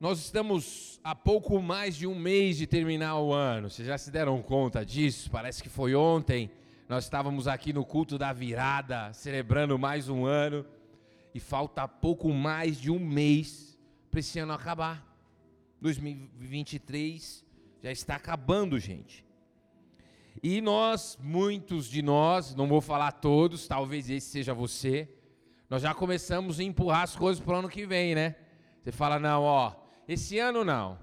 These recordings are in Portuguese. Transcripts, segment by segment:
Nós estamos há pouco mais de um mês de terminar o ano. Vocês já se deram conta disso? Parece que foi ontem. Nós estávamos aqui no culto da virada, celebrando mais um ano. E falta pouco mais de um mês para esse ano acabar. 2023 já está acabando, gente. E nós, muitos de nós, não vou falar todos, talvez esse seja você, nós já começamos a empurrar as coisas para o ano que vem, né? Você fala, não, ó, esse ano não.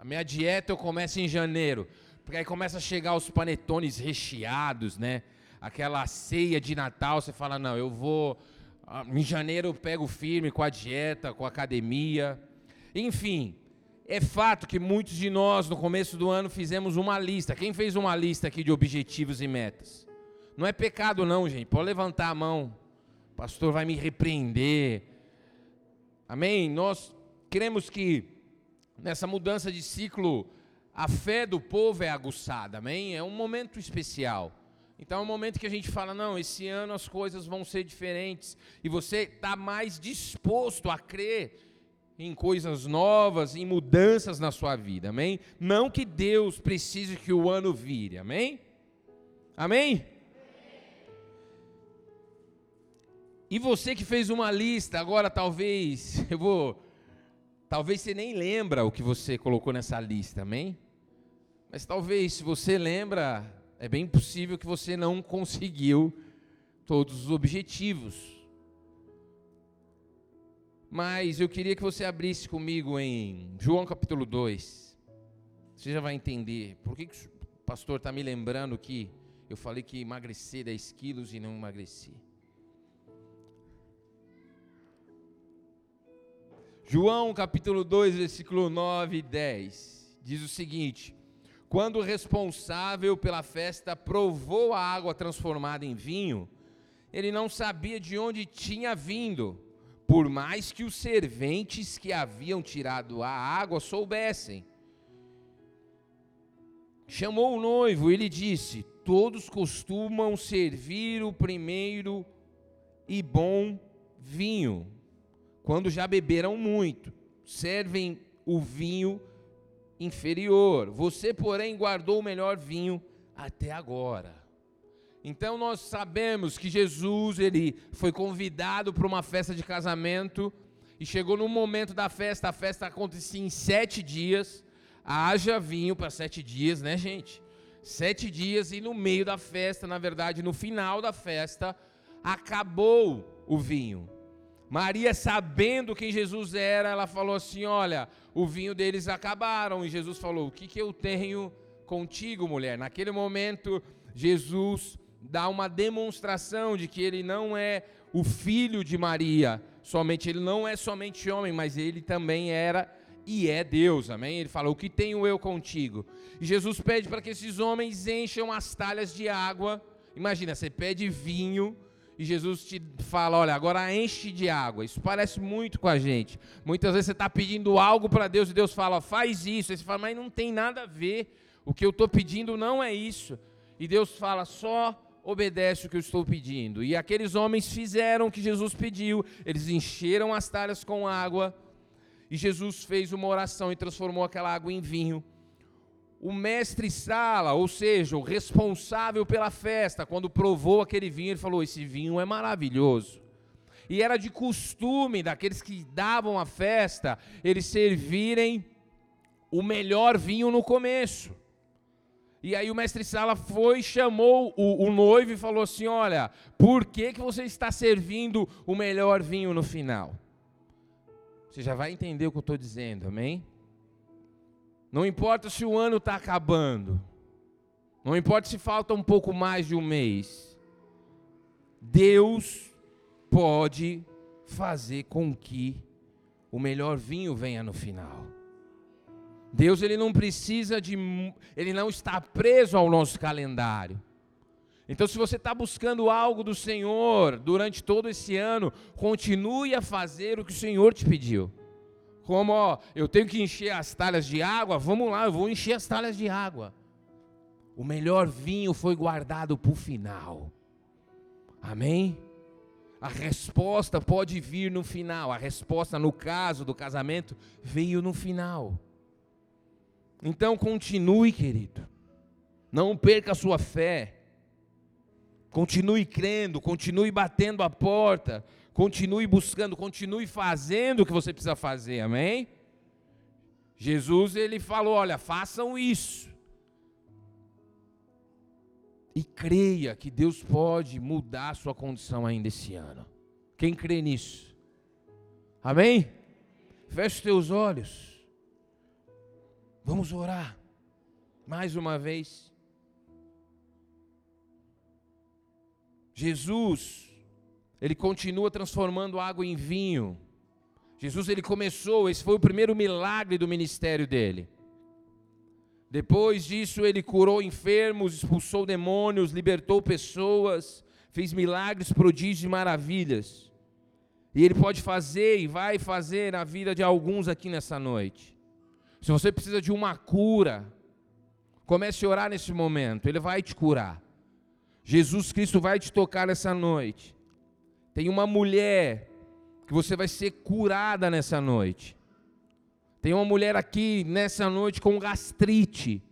A minha dieta eu começo em janeiro. Porque aí começa a chegar os panetones recheados, né? Aquela ceia de Natal, você fala, não, eu vou. Ah, em janeiro eu pego firme com a dieta, com a academia. Enfim, é fato que muitos de nós, no começo do ano, fizemos uma lista. Quem fez uma lista aqui de objetivos e metas? Não é pecado, não, gente. Pode levantar a mão. O pastor vai me repreender. Amém? Nós queremos que nessa mudança de ciclo a fé do povo é aguçada. Amém? É um momento especial. Então é um momento que a gente fala: não, esse ano as coisas vão ser diferentes. E você está mais disposto a crer em coisas novas, em mudanças na sua vida, amém? Não que Deus precise que o ano vire, amém? Amém? E você que fez uma lista, agora talvez, eu vou, talvez você nem lembra o que você colocou nessa lista, amém? Mas talvez, se você lembra, é bem possível que você não conseguiu todos os objetivos. Mas eu queria que você abrisse comigo em João capítulo 2. Você já vai entender por que, que o pastor está me lembrando que eu falei que emagreci 10 quilos e não emagreci. João capítulo 2, versículo 9 e 10 diz o seguinte: Quando o responsável pela festa provou a água transformada em vinho, ele não sabia de onde tinha vindo por mais que os serventes que haviam tirado a água soubessem. Chamou o noivo e lhe disse: Todos costumam servir o primeiro e bom vinho, quando já beberam muito, servem o vinho inferior. Você, porém, guardou o melhor vinho até agora. Então nós sabemos que Jesus ele foi convidado para uma festa de casamento e chegou no momento da festa. A festa acontecia em sete dias. Haja vinho para sete dias, né, gente? Sete dias e no meio da festa, na verdade, no final da festa, acabou o vinho. Maria, sabendo quem Jesus era, ela falou assim: Olha, o vinho deles acabaram. E Jesus falou: O que, que eu tenho contigo, mulher? Naquele momento, Jesus dá uma demonstração de que ele não é o filho de Maria, somente ele não é somente homem, mas ele também era e é Deus, amém? Ele fala: O que tenho eu contigo? E Jesus pede para que esses homens encham as talhas de água. Imagina, você pede vinho e Jesus te fala: Olha, agora enche de água. Isso parece muito com a gente. Muitas vezes você está pedindo algo para Deus e Deus fala: Faz isso. Aí você fala: Mas não tem nada a ver. O que eu estou pedindo não é isso. E Deus fala: Só obedece o que eu estou pedindo. E aqueles homens fizeram o que Jesus pediu, eles encheram as talhas com água, e Jesus fez uma oração e transformou aquela água em vinho. O mestre Sala, ou seja, o responsável pela festa, quando provou aquele vinho, ele falou: Esse vinho é maravilhoso. E era de costume daqueles que davam a festa, eles servirem o melhor vinho no começo. E aí o mestre Sala foi, chamou o, o, noivo e falou assim: Olha, por que, que você está servindo o melhor vinho no final? Você já vai entender o que eu estou dizendo, amém? Não importa se o ano está acabando, não importa se falta um pouco mais de um mês, Deus pode fazer com que o melhor vinho venha no final. Deus ele não precisa de, ele não está preso ao nosso calendário. Então, se você está buscando algo do Senhor durante todo esse ano, continue a fazer o que o Senhor te pediu. Como, ó, eu tenho que encher as talhas de água, vamos lá, eu vou encher as talhas de água. O melhor vinho foi guardado para o final. Amém? a resposta pode vir no final. A resposta, no caso do casamento, veio no final. Então continue, querido. Não perca a sua fé. Continue crendo, continue batendo a porta, continue buscando, continue fazendo o que você precisa fazer. Amém? Jesus ele falou, olha, façam isso. E creia que Deus pode mudar a sua condição ainda esse ano. Quem crê nisso? Amém? Feche os teus olhos. Vamos orar. Mais uma vez. Jesus, ele continua transformando água em vinho. Jesus ele começou, esse foi o primeiro milagre do ministério dele. Depois disso, ele curou enfermos, expulsou demônios, libertou pessoas, fez milagres, prodígios e maravilhas. E ele pode fazer e vai fazer na vida de alguns aqui nessa noite. Se você precisa de uma cura, comece a orar nesse momento, ele vai te curar. Jesus Cristo vai te tocar nessa noite. Tem uma mulher que você vai ser curada nessa noite. Tem uma mulher aqui nessa noite com gastrite.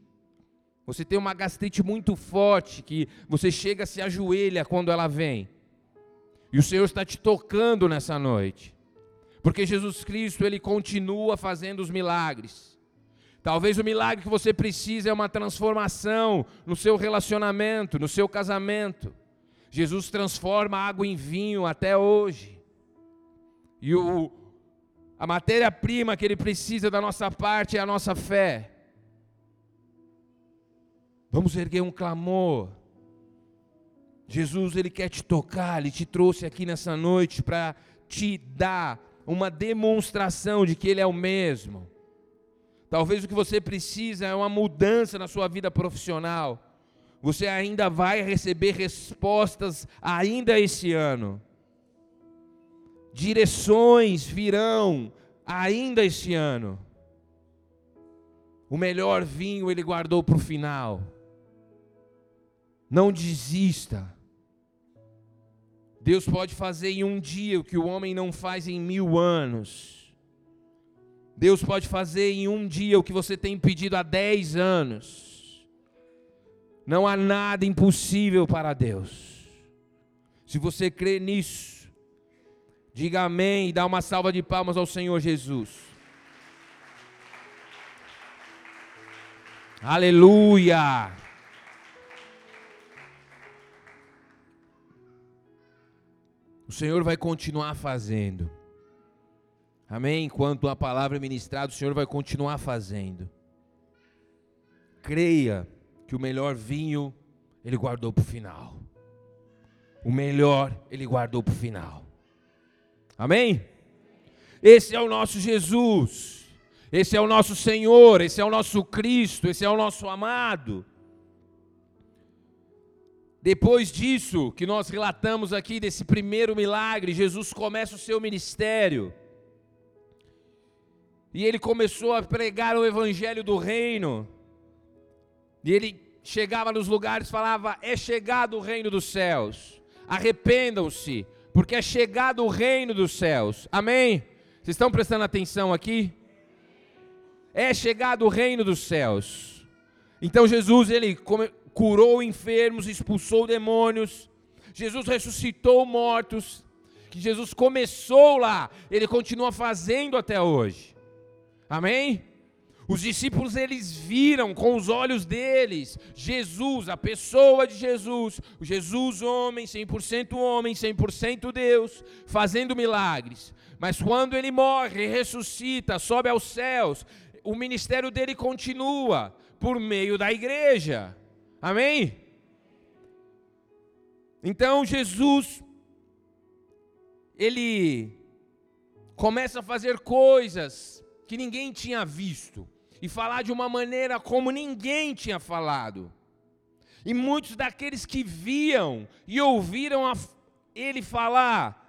Você tem uma gastrite muito forte que você chega se ajoelha quando ela vem. E o Senhor está te tocando nessa noite. Porque Jesus Cristo, ele continua fazendo os milagres. Talvez o milagre que você precisa é uma transformação no seu relacionamento, no seu casamento. Jesus transforma água em vinho até hoje. E o, a matéria-prima que ele precisa da nossa parte é a nossa fé. Vamos erguer um clamor. Jesus, ele quer te tocar, ele te trouxe aqui nessa noite para te dar uma demonstração de que ele é o mesmo. Talvez o que você precisa é uma mudança na sua vida profissional. Você ainda vai receber respostas ainda esse ano direções virão ainda este ano. O melhor vinho ele guardou para o final. Não desista. Deus pode fazer em um dia o que o homem não faz em mil anos. Deus pode fazer em um dia o que você tem pedido há dez anos. Não há nada impossível para Deus. Se você crê nisso, Diga amém e dá uma salva de palmas ao Senhor Jesus. Aleluia! O Senhor vai continuar fazendo. Amém? Enquanto a palavra é ministrada, o Senhor vai continuar fazendo. Creia que o melhor vinho Ele guardou para o final. O melhor Ele guardou para o final. Amém? Esse é o nosso Jesus, esse é o nosso Senhor, esse é o nosso Cristo, esse é o nosso amado. Depois disso, que nós relatamos aqui, desse primeiro milagre, Jesus começa o seu ministério. E ele começou a pregar o evangelho do reino. E ele chegava nos lugares, falava: "É chegado o reino dos céus. Arrependam-se, porque é chegado o reino dos céus. Amém? Vocês estão prestando atenção aqui? É chegado o reino dos céus. Então Jesus ele curou enfermos, expulsou demônios. Jesus ressuscitou mortos. Que Jesus começou lá, ele continua fazendo até hoje. Amém? Os discípulos eles viram com os olhos deles Jesus, a pessoa de Jesus, Jesus homem, 100% homem, 100% Deus, fazendo milagres. Mas quando ele morre, ressuscita, sobe aos céus, o ministério dele continua por meio da igreja. Amém? Então Jesus ele começa a fazer coisas que ninguém tinha visto e falar de uma maneira como ninguém tinha falado. E muitos daqueles que viam e ouviram ele falar,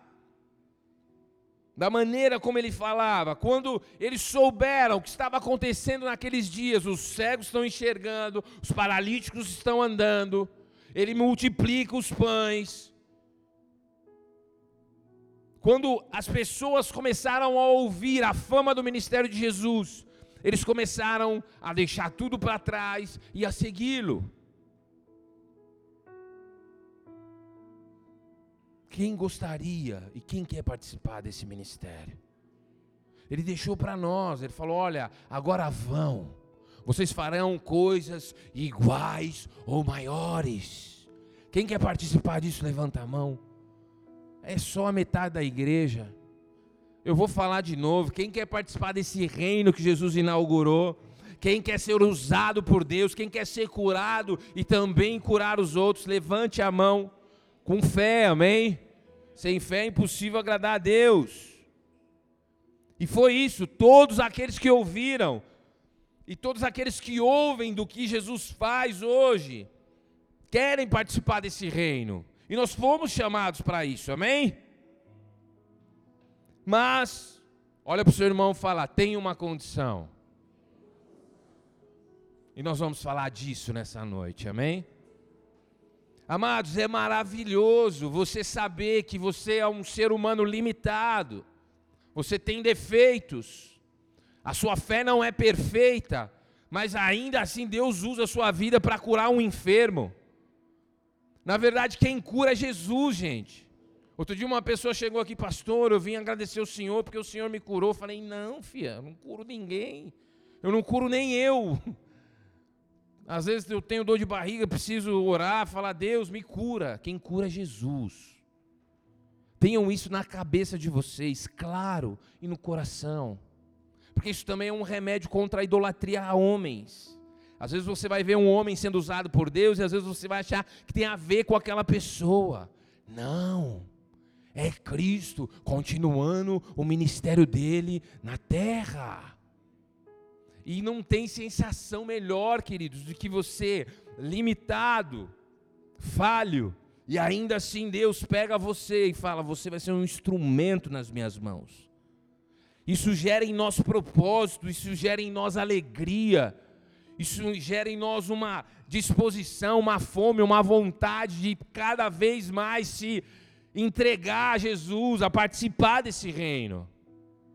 da maneira como ele falava, quando eles souberam o que estava acontecendo naqueles dias, os cegos estão enxergando, os paralíticos estão andando, ele multiplica os pães. quando as pessoas começaram a ouvir a fama do ministério de Jesus, eles começaram a deixar tudo para trás e a segui-lo. Quem gostaria e quem quer participar desse ministério? Ele deixou para nós, ele falou: olha, agora vão, vocês farão coisas iguais ou maiores. Quem quer participar disso, levanta a mão. É só a metade da igreja. Eu vou falar de novo. Quem quer participar desse reino que Jesus inaugurou? Quem quer ser usado por Deus? Quem quer ser curado e também curar os outros? Levante a mão com fé, amém? Sem fé é impossível agradar a Deus. E foi isso, todos aqueles que ouviram, e todos aqueles que ouvem do que Jesus faz hoje, querem participar desse reino. E nós fomos chamados para isso, amém? Mas, olha para o seu irmão falar, tem uma condição. E nós vamos falar disso nessa noite, amém? Amados, é maravilhoso você saber que você é um ser humano limitado, você tem defeitos, a sua fé não é perfeita, mas ainda assim Deus usa a sua vida para curar um enfermo. Na verdade, quem cura é Jesus, gente. Outro dia uma pessoa chegou aqui, pastor, eu vim agradecer o Senhor porque o Senhor me curou. Eu falei, não, filha, eu não curo ninguém. Eu não curo nem eu. Às vezes eu tenho dor de barriga, preciso orar, falar, Deus, me cura. Quem cura é Jesus. Tenham isso na cabeça de vocês, claro, e no coração. Porque isso também é um remédio contra a idolatria a homens. Às vezes você vai ver um homem sendo usado por Deus e às vezes você vai achar que tem a ver com aquela pessoa. Não. É Cristo continuando o ministério dele na terra. E não tem sensação melhor, queridos, do que você, limitado, falho, e ainda assim Deus pega você e fala: Você vai ser um instrumento nas minhas mãos. Isso gera em nós propósito, isso gera em nós alegria isso gera em nós uma disposição, uma fome, uma vontade de cada vez mais se entregar a Jesus, a participar desse reino.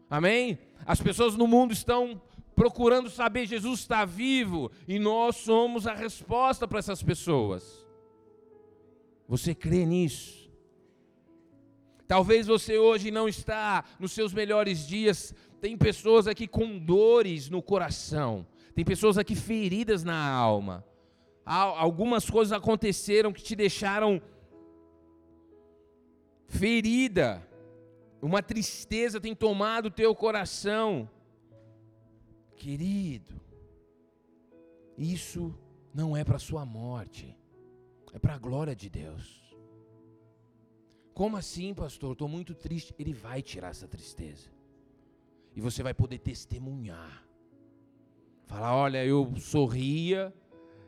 Amém? As pessoas no mundo estão procurando saber Jesus está vivo e nós somos a resposta para essas pessoas. Você crê nisso? Talvez você hoje não está nos seus melhores dias, tem pessoas aqui com dores no coração tem pessoas aqui feridas na alma. Algumas coisas aconteceram que te deixaram ferida. Uma tristeza tem tomado o teu coração. Querido, isso não é para sua morte, é para a glória de Deus. Como assim, pastor? Estou muito triste. Ele vai tirar essa tristeza. E você vai poder testemunhar. Falar, olha, eu sorria,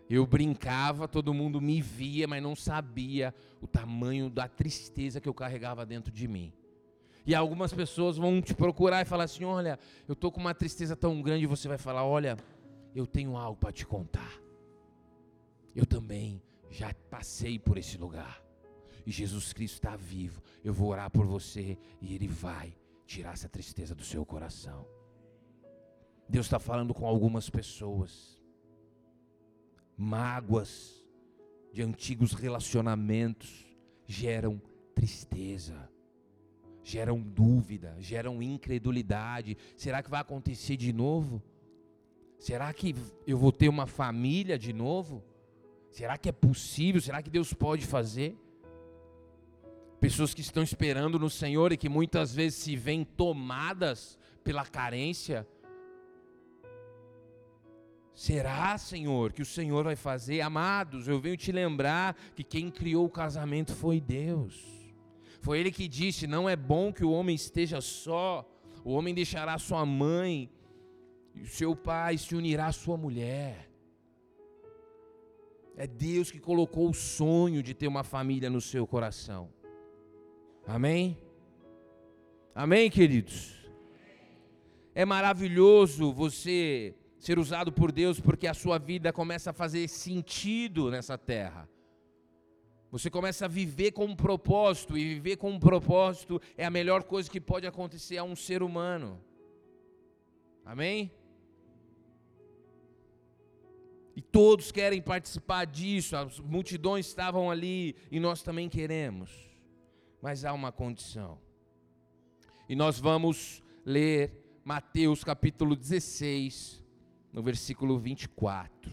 eu brincava, todo mundo me via, mas não sabia o tamanho da tristeza que eu carregava dentro de mim. E algumas pessoas vão te procurar e falar assim: olha, eu estou com uma tristeza tão grande, e você vai falar: olha, eu tenho algo para te contar. Eu também já passei por esse lugar. E Jesus Cristo está vivo. Eu vou orar por você e Ele vai tirar essa tristeza do seu coração. Deus está falando com algumas pessoas. Mágoas de antigos relacionamentos geram tristeza, geram dúvida, geram incredulidade. Será que vai acontecer de novo? Será que eu vou ter uma família de novo? Será que é possível? Será que Deus pode fazer? Pessoas que estão esperando no Senhor e que muitas vezes se veem tomadas pela carência, Será, Senhor, que o Senhor vai fazer? Amados, eu venho te lembrar que quem criou o casamento foi Deus. Foi Ele que disse: Não é bom que o homem esteja só. O homem deixará sua mãe e o seu pai se unirá à sua mulher. É Deus que colocou o sonho de ter uma família no seu coração. Amém? Amém, queridos? É maravilhoso você ser usado por Deus porque a sua vida começa a fazer sentido nessa terra. Você começa a viver com um propósito, e viver com um propósito é a melhor coisa que pode acontecer a um ser humano. Amém? E todos querem participar disso, as multidões estavam ali e nós também queremos. Mas há uma condição. E nós vamos ler Mateus capítulo 16, no versículo 24.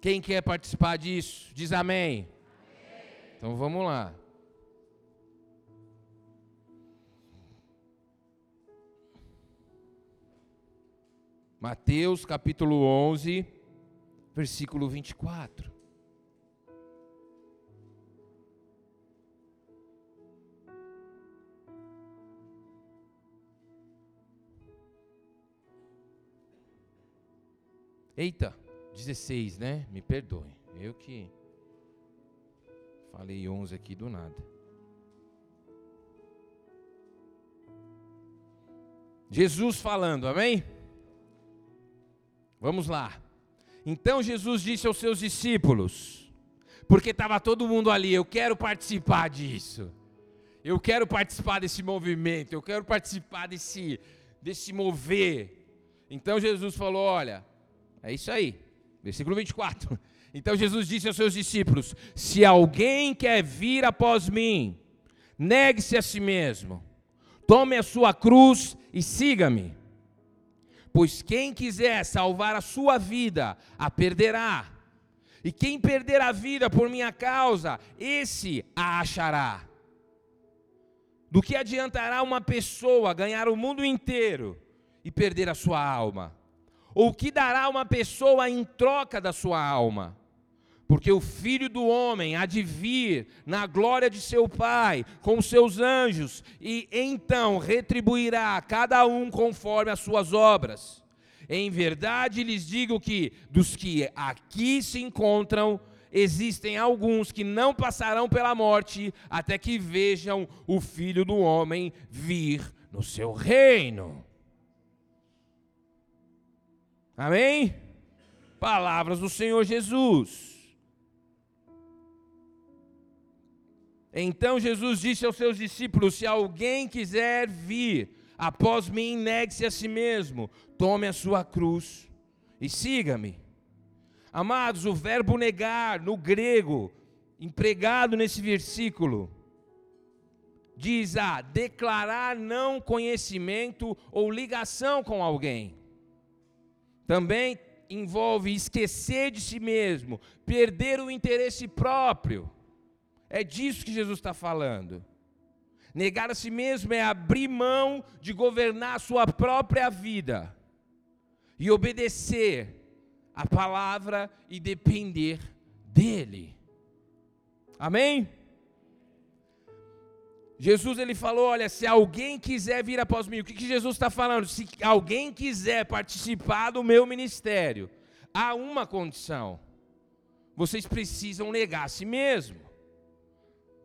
Quem quer participar disso? Diz amém. amém. Então vamos lá. Mateus capítulo 11, versículo 24. Eita, 16, né? Me perdoe. Eu que falei 11 aqui do nada. Jesus falando, amém? Vamos lá. Então Jesus disse aos seus discípulos, porque estava todo mundo ali, eu quero participar disso. Eu quero participar desse movimento, eu quero participar desse desse mover. Então Jesus falou, olha, é isso aí. Versículo 24. Então Jesus disse aos seus discípulos: Se alguém quer vir após mim, negue-se a si mesmo, tome a sua cruz e siga-me. Pois quem quiser salvar a sua vida, a perderá. E quem perder a vida por minha causa, esse a achará. Do que adiantará uma pessoa ganhar o mundo inteiro e perder a sua alma? Ou o que dará uma pessoa em troca da sua alma? Porque o filho do homem há de vir na glória de seu Pai, com seus anjos, e então retribuirá a cada um conforme as suas obras. Em verdade lhes digo que, dos que aqui se encontram, existem alguns que não passarão pela morte até que vejam o filho do homem vir no seu reino. Amém? Palavras do Senhor Jesus. Então Jesus disse aos seus discípulos: Se alguém quiser vir após mim, negue-se a si mesmo, tome a sua cruz e siga-me. Amados, o verbo negar no grego, empregado nesse versículo, diz a declarar não conhecimento ou ligação com alguém. Também envolve esquecer de si mesmo, perder o interesse próprio é disso que Jesus está falando. Negar a si mesmo é abrir mão de governar a sua própria vida e obedecer a palavra e depender dele. Amém? Jesus ele falou: olha, se alguém quiser vir após mim, o que, que Jesus está falando? Se alguém quiser participar do meu ministério, há uma condição: vocês precisam negar a si mesmo.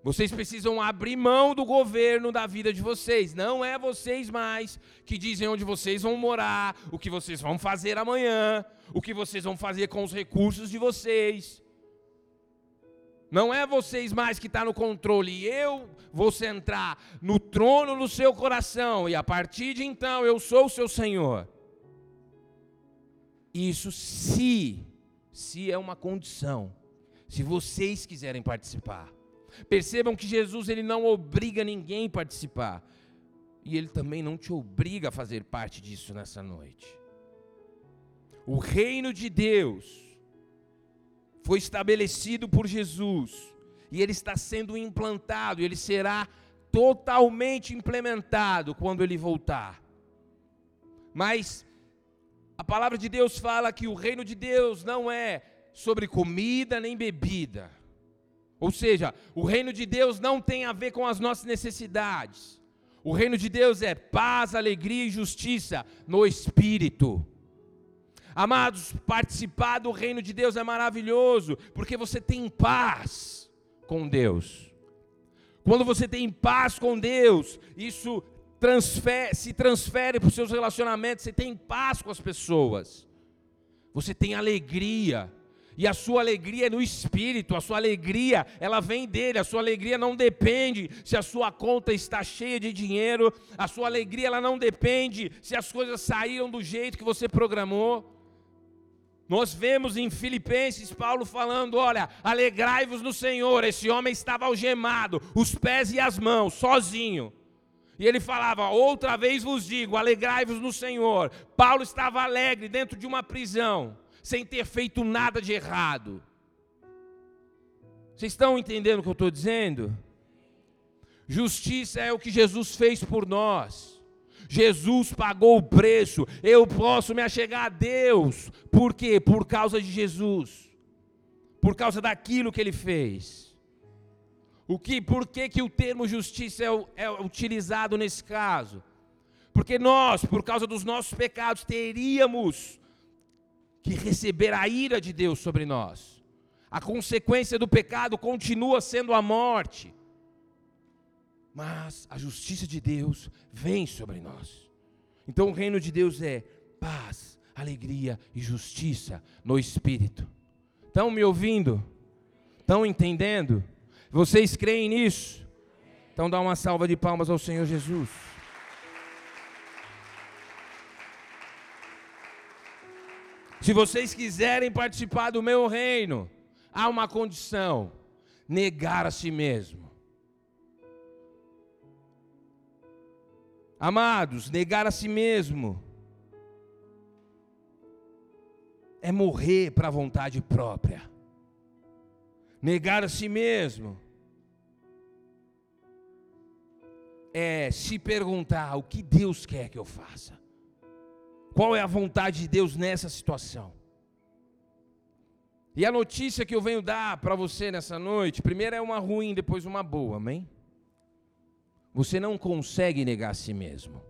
Vocês precisam abrir mão do governo da vida de vocês. Não é vocês mais que dizem onde vocês vão morar, o que vocês vão fazer amanhã, o que vocês vão fazer com os recursos de vocês. Não é vocês mais que está no controle. Eu vou centrar no trono do seu coração e a partir de então eu sou o seu Senhor. Isso se, se é uma condição. Se vocês quiserem participar. Percebam que Jesus ele não obriga ninguém a participar. E ele também não te obriga a fazer parte disso nessa noite. O reino de Deus foi estabelecido por Jesus e ele está sendo implantado, ele será totalmente implementado quando ele voltar. Mas a palavra de Deus fala que o reino de Deus não é sobre comida nem bebida ou seja, o reino de Deus não tem a ver com as nossas necessidades. O reino de Deus é paz, alegria e justiça no espírito. Amados, participar do reino de Deus é maravilhoso, porque você tem paz com Deus. Quando você tem paz com Deus, isso se transfere para os seus relacionamentos, você tem paz com as pessoas, você tem alegria, E a sua alegria é no espírito, a sua alegria, ela vem dele, a sua alegria não depende se a sua conta está cheia de dinheiro, a sua alegria ela não depende se as coisas saíram do jeito que você programou. Nós vemos em Filipenses Paulo falando: olha, alegrai-vos no Senhor. Esse homem estava algemado, os pés e as mãos, sozinho. E ele falava: outra vez vos digo, alegrai-vos no Senhor. Paulo estava alegre dentro de uma prisão sem ter feito nada de errado. Vocês estão entendendo o que eu estou dizendo? Justiça é o que Jesus fez por nós. Jesus pagou o preço. Eu posso me achegar a Deus. Por quê? Por causa de Jesus. Por causa daquilo que ele fez. O que, por que, que o termo justiça é, é utilizado nesse caso? Porque nós, por causa dos nossos pecados, teríamos que receber a ira de Deus sobre nós. A consequência do pecado continua sendo a morte. Mas a justiça de Deus vem sobre nós. Então o reino de Deus é paz, alegria e justiça no espírito. Estão me ouvindo? Estão entendendo? Vocês creem nisso? Então dá uma salva de palmas ao Senhor Jesus. Se vocês quiserem participar do meu reino, há uma condição: negar a si mesmo. Amados, negar a si mesmo é morrer para a vontade própria. Negar a si mesmo é se perguntar o que Deus quer que eu faça. Qual é a vontade de Deus nessa situação? E a notícia que eu venho dar para você nessa noite, primeiro é uma ruim, depois uma boa, amém? Você não consegue negar a si mesmo.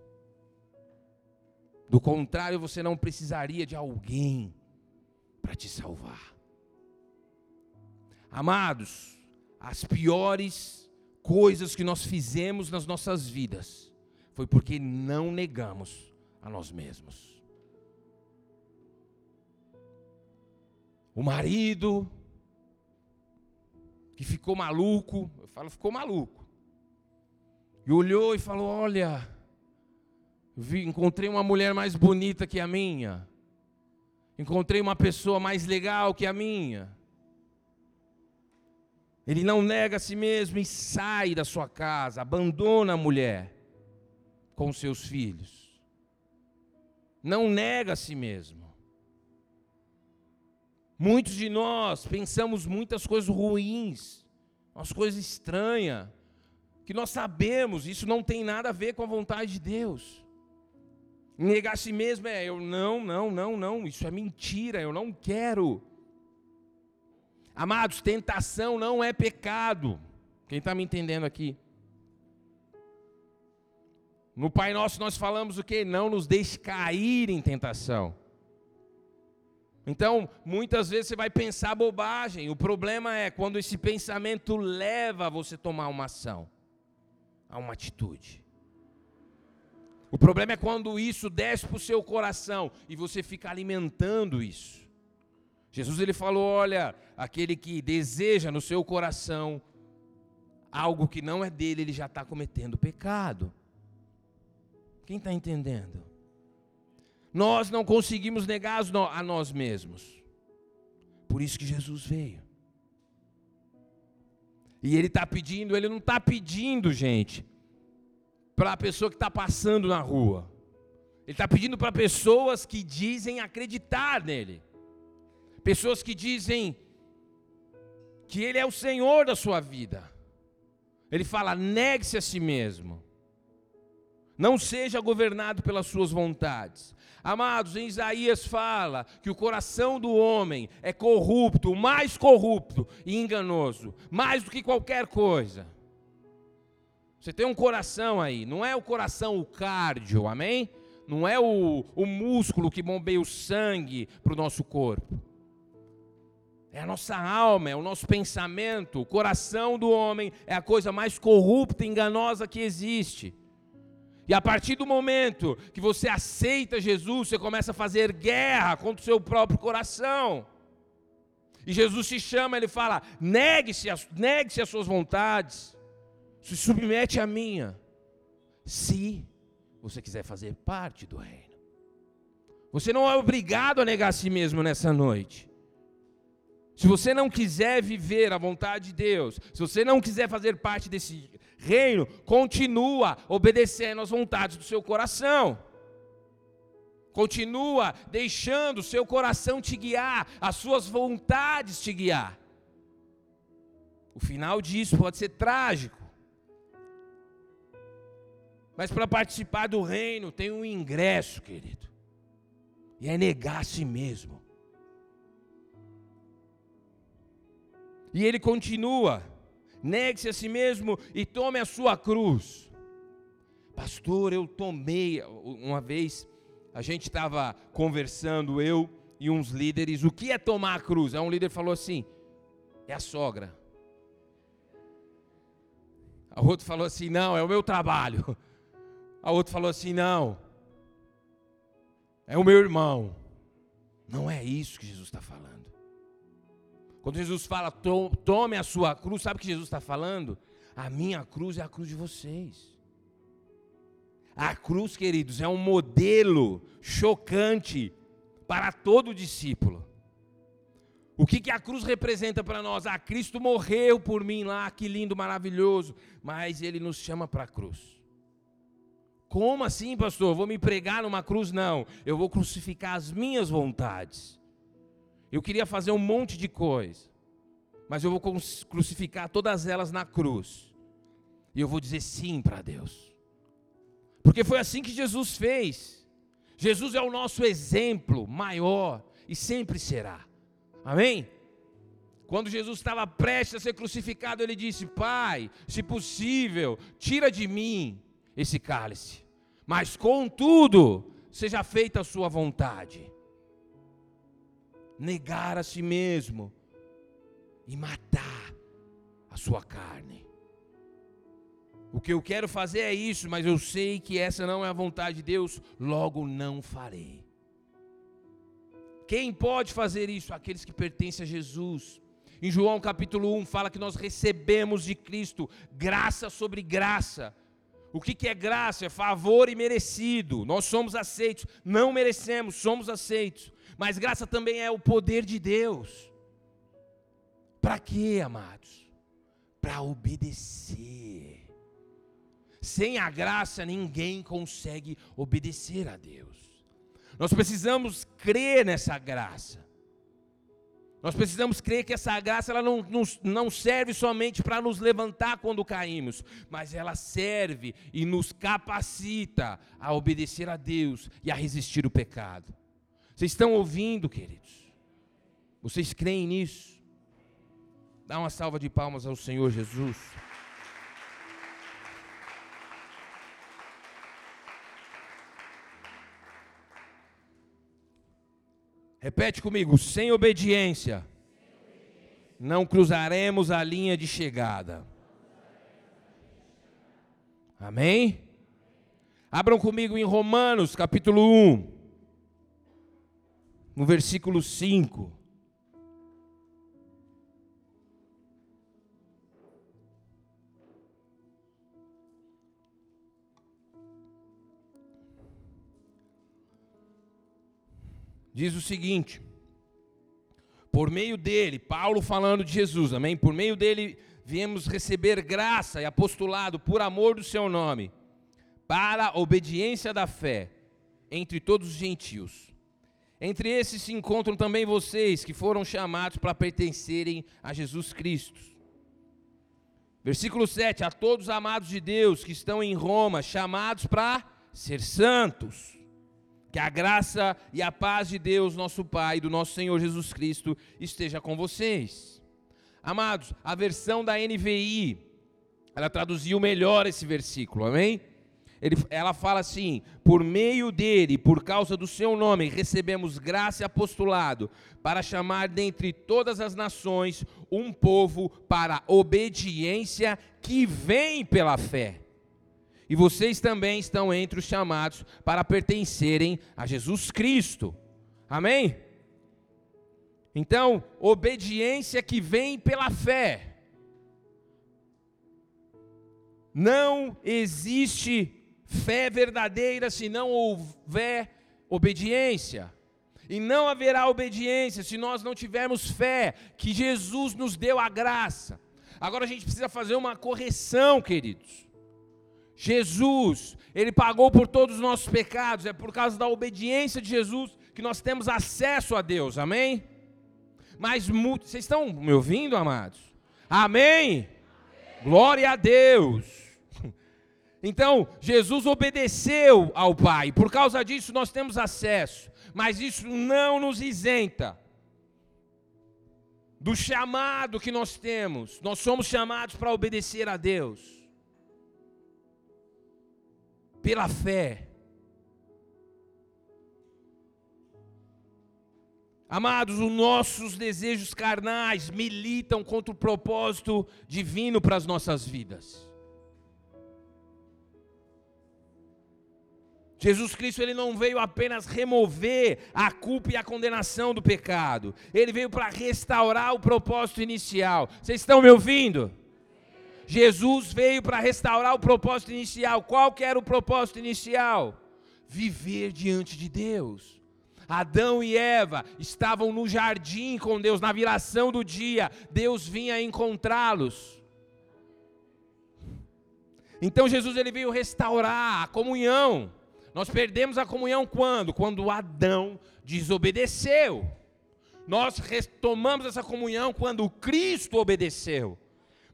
Do contrário, você não precisaria de alguém para te salvar. Amados, as piores coisas que nós fizemos nas nossas vidas foi porque não negamos a nós mesmos. o marido, que ficou maluco, eu falo, ficou maluco, e olhou e falou: Olha, vi, encontrei uma mulher mais bonita que a minha, encontrei uma pessoa mais legal que a minha. Ele não nega a si mesmo e sai da sua casa, abandona a mulher com seus filhos. Não nega a si mesmo. Muitos de nós pensamos muitas coisas ruins, umas coisas estranhas, que nós sabemos, isso não tem nada a ver com a vontade de Deus. Negar a si mesmo é, eu não, não, não, não, isso é mentira, eu não quero. Amados, tentação não é pecado. Quem está me entendendo aqui? No Pai Nosso nós falamos o que? Não nos deixe cair em tentação. Então, muitas vezes você vai pensar bobagem. O problema é quando esse pensamento leva a você tomar uma ação, a uma atitude. O problema é quando isso desce para o seu coração e você fica alimentando isso. Jesus ele falou: olha, aquele que deseja no seu coração algo que não é dele, ele já está cometendo pecado. Quem está entendendo? nós não conseguimos negar a nós mesmos. Por isso que Jesus veio. E Ele está pedindo, Ele não está pedindo, gente, para a pessoa que está passando na rua. Ele está pedindo para pessoas que dizem acreditar nele. Pessoas que dizem que Ele é o Senhor da sua vida. Ele fala: negue-se a si mesmo. Não seja governado pelas suas vontades. Amados, em Isaías fala que o coração do homem é corrupto, mais corrupto e enganoso, mais do que qualquer coisa. Você tem um coração aí, não é o coração o cardio, amém? Não é o, o músculo que bombeia o sangue para o nosso corpo. É a nossa alma, é o nosso pensamento. O coração do homem é a coisa mais corrupta e enganosa que existe. E a partir do momento que você aceita Jesus, você começa a fazer guerra contra o seu próprio coração. E Jesus te chama, ele fala: negue-se negue as suas vontades, se submete à minha, se você quiser fazer parte do reino. Você não é obrigado a negar a si mesmo nessa noite. Se você não quiser viver a vontade de Deus, se você não quiser fazer parte desse reino, continua obedecendo às vontades do seu coração. Continua deixando o seu coração te guiar, as suas vontades te guiar. O final disso pode ser trágico. Mas para participar do reino tem um ingresso, querido. E é negar a si mesmo. E ele continua: negue-se a si mesmo e tome a sua cruz. Pastor, eu tomei. Uma vez a gente estava conversando, eu e uns líderes, o que é tomar a cruz? Aí um líder falou assim: é a sogra. A outro falou assim: não, é o meu trabalho. A outro falou assim: não, é o meu irmão. Não é isso que Jesus está falando. Quando Jesus fala, tome a sua cruz, sabe o que Jesus está falando? A minha cruz é a cruz de vocês. A cruz, queridos, é um modelo chocante para todo discípulo. O que, que a cruz representa para nós? Ah, Cristo morreu por mim lá, que lindo, maravilhoso. Mas Ele nos chama para a cruz. Como assim, pastor? vou me pregar numa cruz? Não. Eu vou crucificar as minhas vontades. Eu queria fazer um monte de coisa, mas eu vou crucificar todas elas na cruz. E eu vou dizer sim para Deus. Porque foi assim que Jesus fez. Jesus é o nosso exemplo maior e sempre será. Amém? Quando Jesus estava prestes a ser crucificado, ele disse: Pai, se possível, tira de mim esse cálice, mas contudo, seja feita a sua vontade negar a si mesmo e matar a sua carne. O que eu quero fazer é isso, mas eu sei que essa não é a vontade de Deus, logo não farei. Quem pode fazer isso? Aqueles que pertencem a Jesus. Em João capítulo 1 fala que nós recebemos de Cristo graça sobre graça. O que, que é graça? É favor e merecido. Nós somos aceitos, não merecemos, somos aceitos. Mas graça também é o poder de Deus. Para quê, amados? Para obedecer. Sem a graça, ninguém consegue obedecer a Deus. Nós precisamos crer nessa graça. Nós precisamos crer que essa graça ela não, não, serve somente para nos levantar quando caímos, mas ela serve e nos capacita a obedecer a Deus e a resistir o pecado. Vocês estão ouvindo, queridos? Vocês creem nisso? Dá uma salva de palmas ao Senhor Jesus. Repete comigo: sem obediência, não cruzaremos a linha de chegada. Amém? Abram comigo em Romanos, capítulo 1 no versículo 5. Diz o seguinte: por meio dele, Paulo falando de Jesus, amém? Por meio dele viemos receber graça e apostolado por amor do seu nome, para a obediência da fé entre todos os gentios. Entre esses se encontram também vocês que foram chamados para pertencerem a Jesus Cristo. Versículo 7: A todos amados de Deus que estão em Roma, chamados para ser santos. Que a graça e a paz de Deus, nosso Pai, do nosso Senhor Jesus Cristo, esteja com vocês. Amados, a versão da NVI, ela traduziu melhor esse versículo, amém? Ele, ela fala assim: por meio dele, por causa do seu nome, recebemos graça e apostolado para chamar dentre todas as nações um povo para obediência que vem pela fé. E vocês também estão entre os chamados para pertencerem a Jesus Cristo. Amém? Então, obediência que vem pela fé. Não existe fé verdadeira se não houver obediência. E não haverá obediência se nós não tivermos fé que Jesus nos deu a graça. Agora a gente precisa fazer uma correção, queridos. Jesus, ele pagou por todos os nossos pecados, é por causa da obediência de Jesus que nós temos acesso a Deus, amém? Mas vocês estão me ouvindo, amados? Amém? amém. Glória a Deus. Então, Jesus obedeceu ao Pai, por causa disso nós temos acesso, mas isso não nos isenta do chamado que nós temos. Nós somos chamados para obedecer a Deus. Pela fé. Amados, os nossos desejos carnais militam contra o propósito divino para as nossas vidas. Jesus Cristo ele não veio apenas remover a culpa e a condenação do pecado. Ele veio para restaurar o propósito inicial. Vocês estão me ouvindo? Jesus veio para restaurar o propósito inicial. Qual que era o propósito inicial? Viver diante de Deus. Adão e Eva estavam no jardim com Deus, na viração do dia. Deus vinha encontrá-los. Então Jesus ele veio restaurar a comunhão. Nós perdemos a comunhão quando? Quando Adão desobedeceu. Nós retomamos essa comunhão quando Cristo obedeceu.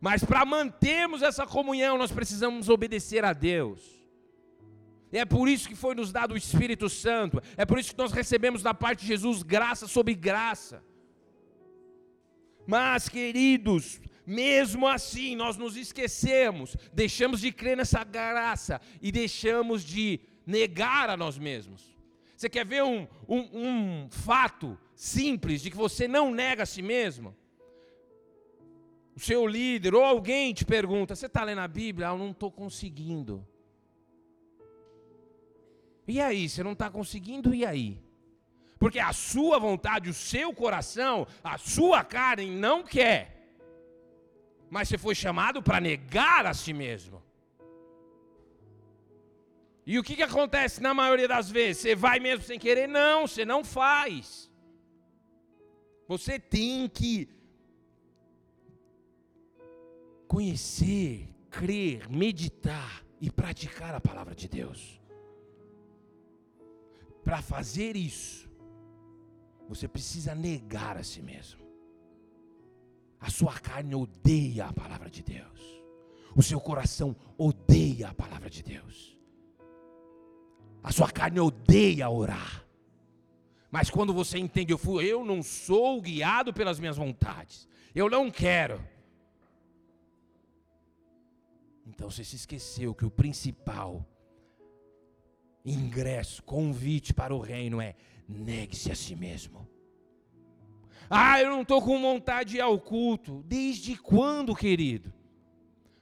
Mas para mantermos essa comunhão, nós precisamos obedecer a Deus. E é por isso que foi nos dado o Espírito Santo. É por isso que nós recebemos da parte de Jesus graça sobre graça. Mas, queridos, mesmo assim, nós nos esquecemos, deixamos de crer nessa graça e deixamos de negar a nós mesmos. Você quer ver um, um, um fato simples de que você não nega a si mesmo? O seu líder ou alguém te pergunta: Você está lendo a Bíblia? Ah, eu não estou conseguindo. E aí, você não está conseguindo? E aí? Porque a sua vontade, o seu coração, a sua carne não quer. Mas você foi chamado para negar a si mesmo. E o que, que acontece na maioria das vezes? Você vai mesmo sem querer? Não, você não faz. Você tem que conhecer, crer, meditar e praticar a palavra de Deus. Para fazer isso, você precisa negar a si mesmo. A sua carne odeia a palavra de Deus. O seu coração odeia a palavra de Deus. A sua carne odeia orar. Mas quando você entende, eu, fui, eu não sou guiado pelas minhas vontades. Eu não quero. Então você se esqueceu que o principal ingresso, convite para o reino é negue-se a si mesmo. Ah, eu não estou com vontade de ir ao culto. Desde quando, querido?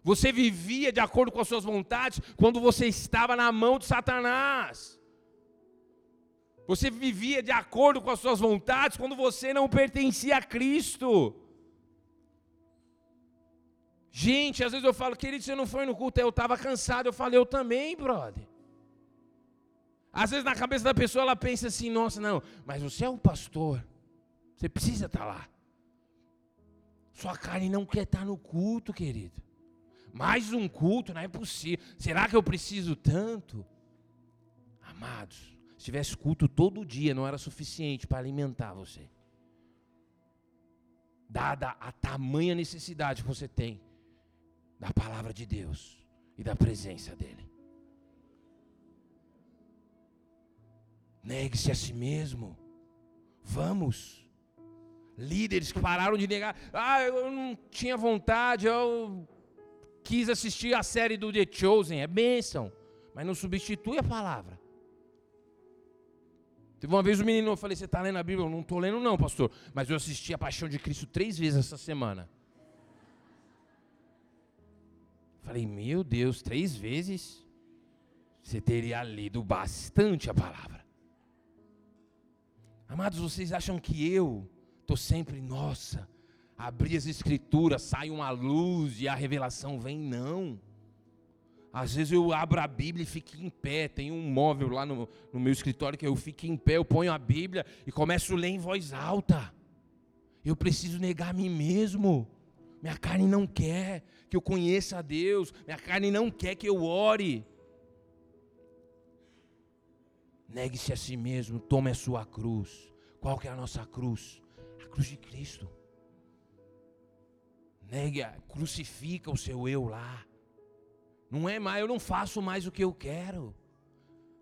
Você vivia de acordo com as suas vontades quando você estava na mão de Satanás. Você vivia de acordo com as suas vontades quando você não pertencia a Cristo. Gente, às vezes eu falo, querido, você não foi no culto, eu estava cansado. Eu falei, eu também, brother. Às vezes na cabeça da pessoa ela pensa assim, nossa, não, mas você é um pastor, você precisa estar lá. Sua carne não quer estar no culto, querido. Mais um culto, não é possível. Será que eu preciso tanto? Amados, se tivesse culto todo dia, não era suficiente para alimentar você. Dada a tamanha necessidade que você tem da palavra de Deus e da presença dEle. Negue-se a si mesmo. Vamos. Líderes que pararam de negar. Ah, eu não tinha vontade, eu quis assistir a série do The Chosen, é bênção, mas não substitui a palavra. Teve uma vez o um menino, eu falei, você está lendo a Bíblia? Eu não estou lendo não, pastor, mas eu assisti a Paixão de Cristo três vezes essa semana. Falei, meu Deus, três vezes? Você teria lido bastante a palavra. Amados, vocês acham que eu Estou sempre, nossa, abrir as escrituras, sai uma luz e a revelação vem, não. Às vezes eu abro a Bíblia e fico em pé. Tem um móvel lá no, no meu escritório que eu fico em pé, eu ponho a Bíblia e começo a ler em voz alta. Eu preciso negar a mim mesmo. Minha carne não quer que eu conheça a Deus. Minha carne não quer que eu ore. Negue-se a si mesmo, tome a sua cruz. Qual que é a nossa cruz? A cruz de Cristo. Negue, crucifica o seu eu lá. Não é mais, eu não faço mais o que eu quero.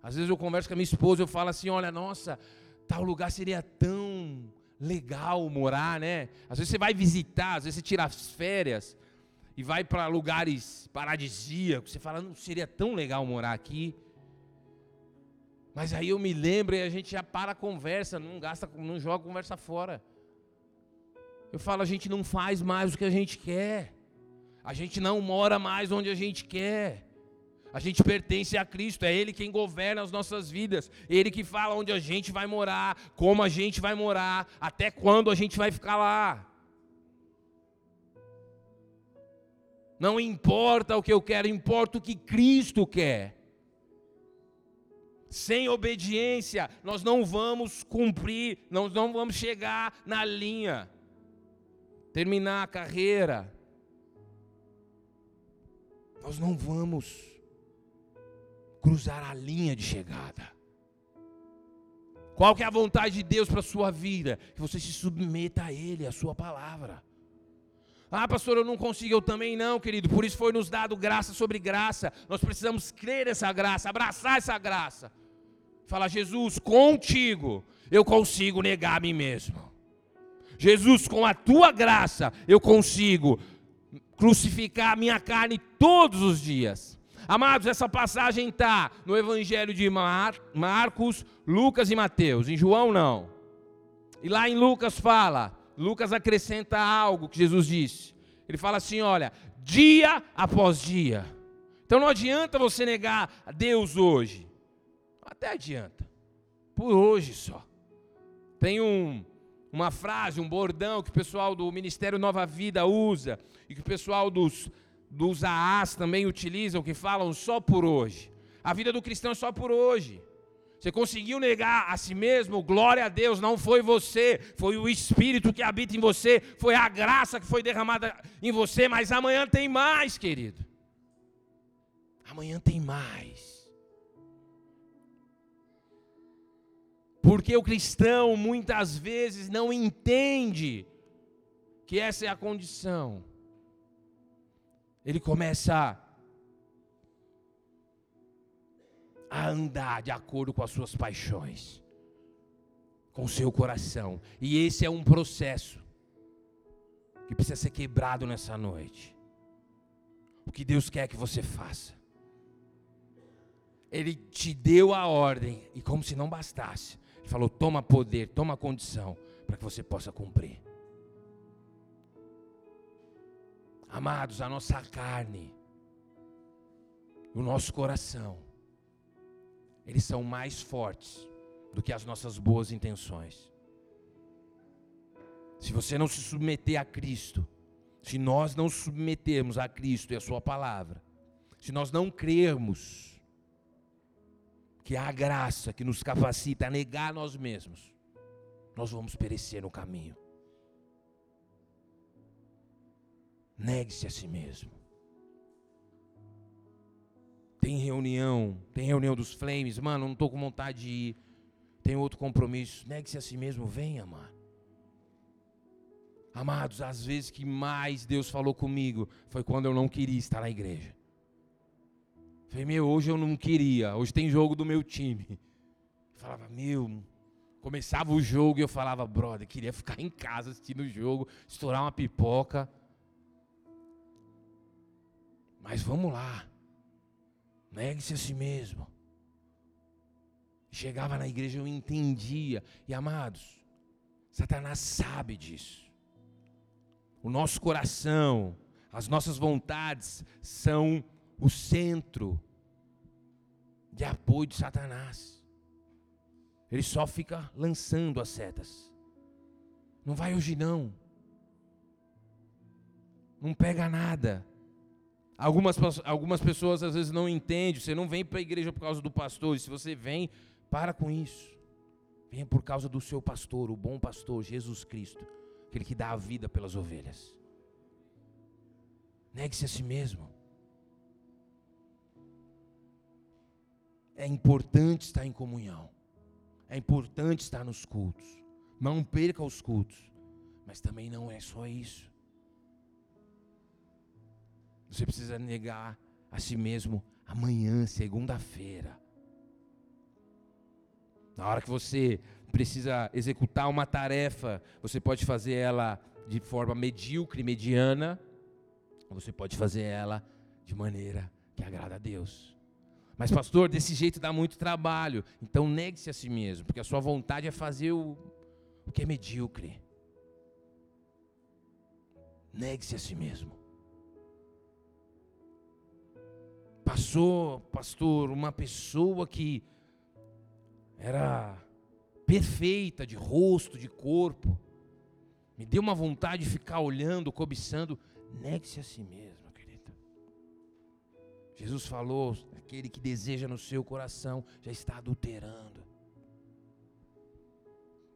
Às vezes eu converso com a minha esposa, eu falo assim: olha, nossa, tal lugar seria tão legal morar, né? Às vezes você vai visitar, às vezes você tira as férias e vai para lugares paradisíacos. Você fala, não seria tão legal morar aqui. Mas aí eu me lembro e a gente já para a conversa, não gasta, não joga a conversa fora. Eu falo, a gente não faz mais o que a gente quer. A gente não mora mais onde a gente quer. A gente pertence a Cristo, é Ele quem governa as nossas vidas, Ele que fala onde a gente vai morar, como a gente vai morar, até quando a gente vai ficar lá. Não importa o que eu quero, importa o que Cristo quer. Sem obediência, nós não vamos cumprir, nós não vamos chegar na linha, terminar a carreira. Nós não vamos cruzar a linha de chegada. Qual que é a vontade de Deus para a sua vida? Que você se submeta a Ele, a sua palavra. Ah, pastor, eu não consigo, eu também não, querido. Por isso foi nos dado graça sobre graça. Nós precisamos crer nessa graça, abraçar essa graça. Fala, Jesus, contigo eu consigo negar a mim mesmo. Jesus, com a tua graça eu consigo crucificar a minha carne todos os dias. Amados, essa passagem está no Evangelho de Mar, Marcos, Lucas e Mateus. Em João, não. E lá em Lucas fala, Lucas acrescenta algo que Jesus disse. Ele fala assim: olha, dia após dia. Então não adianta você negar a Deus hoje. Até adianta. Por hoje só. Tem um, uma frase, um bordão que o pessoal do Ministério Nova Vida usa e que o pessoal dos dos AAs também utilizam, que falam só por hoje. A vida do cristão é só por hoje. Você conseguiu negar a si mesmo, glória a Deus, não foi você, foi o Espírito que habita em você, foi a graça que foi derramada em você, mas amanhã tem mais, querido. Amanhã tem mais. Porque o cristão muitas vezes não entende que essa é a condição ele começa a andar de acordo com as suas paixões, com o seu coração. E esse é um processo que precisa ser quebrado nessa noite. O que Deus quer que você faça. Ele te deu a ordem, e como se não bastasse, falou: toma poder, toma condição, para que você possa cumprir. Amados, a nossa carne, o nosso coração, eles são mais fortes do que as nossas boas intenções. Se você não se submeter a Cristo, se nós não submetermos a Cristo e a Sua palavra, se nós não crermos que há graça que nos capacita a negar nós mesmos, nós vamos perecer no caminho. Negue-se a si mesmo. Tem reunião, tem reunião dos Flames, mano, não estou com vontade de ir. Tem outro compromisso. Negue-se a si mesmo, venha, mano. Amados, às vezes que mais Deus falou comigo foi quando eu não queria estar na igreja. Falei, meu, hoje eu não queria, hoje tem jogo do meu time. Falava, meu, começava o jogo e eu falava, brother, queria ficar em casa assistindo o jogo, estourar uma pipoca. Mas vamos lá. Negue-se a si mesmo. Chegava na igreja, eu entendia. E amados, Satanás sabe disso. O nosso coração, as nossas vontades são o centro de apoio de Satanás. Ele só fica lançando as setas. Não vai hoje não. Não pega nada. Algumas, algumas pessoas às vezes não entendem. Você não vem para a igreja por causa do pastor. E se você vem, para com isso. Venha por causa do seu pastor, o bom pastor, Jesus Cristo. Aquele que dá a vida pelas ovelhas. Negue-se a si mesmo. É importante estar em comunhão. É importante estar nos cultos. Não perca os cultos. Mas também não é só isso. Você precisa negar a si mesmo amanhã, segunda-feira. Na hora que você precisa executar uma tarefa, você pode fazer ela de forma medíocre, mediana, ou você pode fazer ela de maneira que agrada a Deus. Mas, pastor, desse jeito dá muito trabalho. Então, negue-se a si mesmo, porque a sua vontade é fazer o, o que é medíocre. Negue-se a si mesmo. Passou, pastor, uma pessoa que era perfeita de rosto, de corpo. Me deu uma vontade de ficar olhando, cobiçando. Negue-se a si mesmo, querido. Jesus falou: aquele que deseja no seu coração já está adulterando.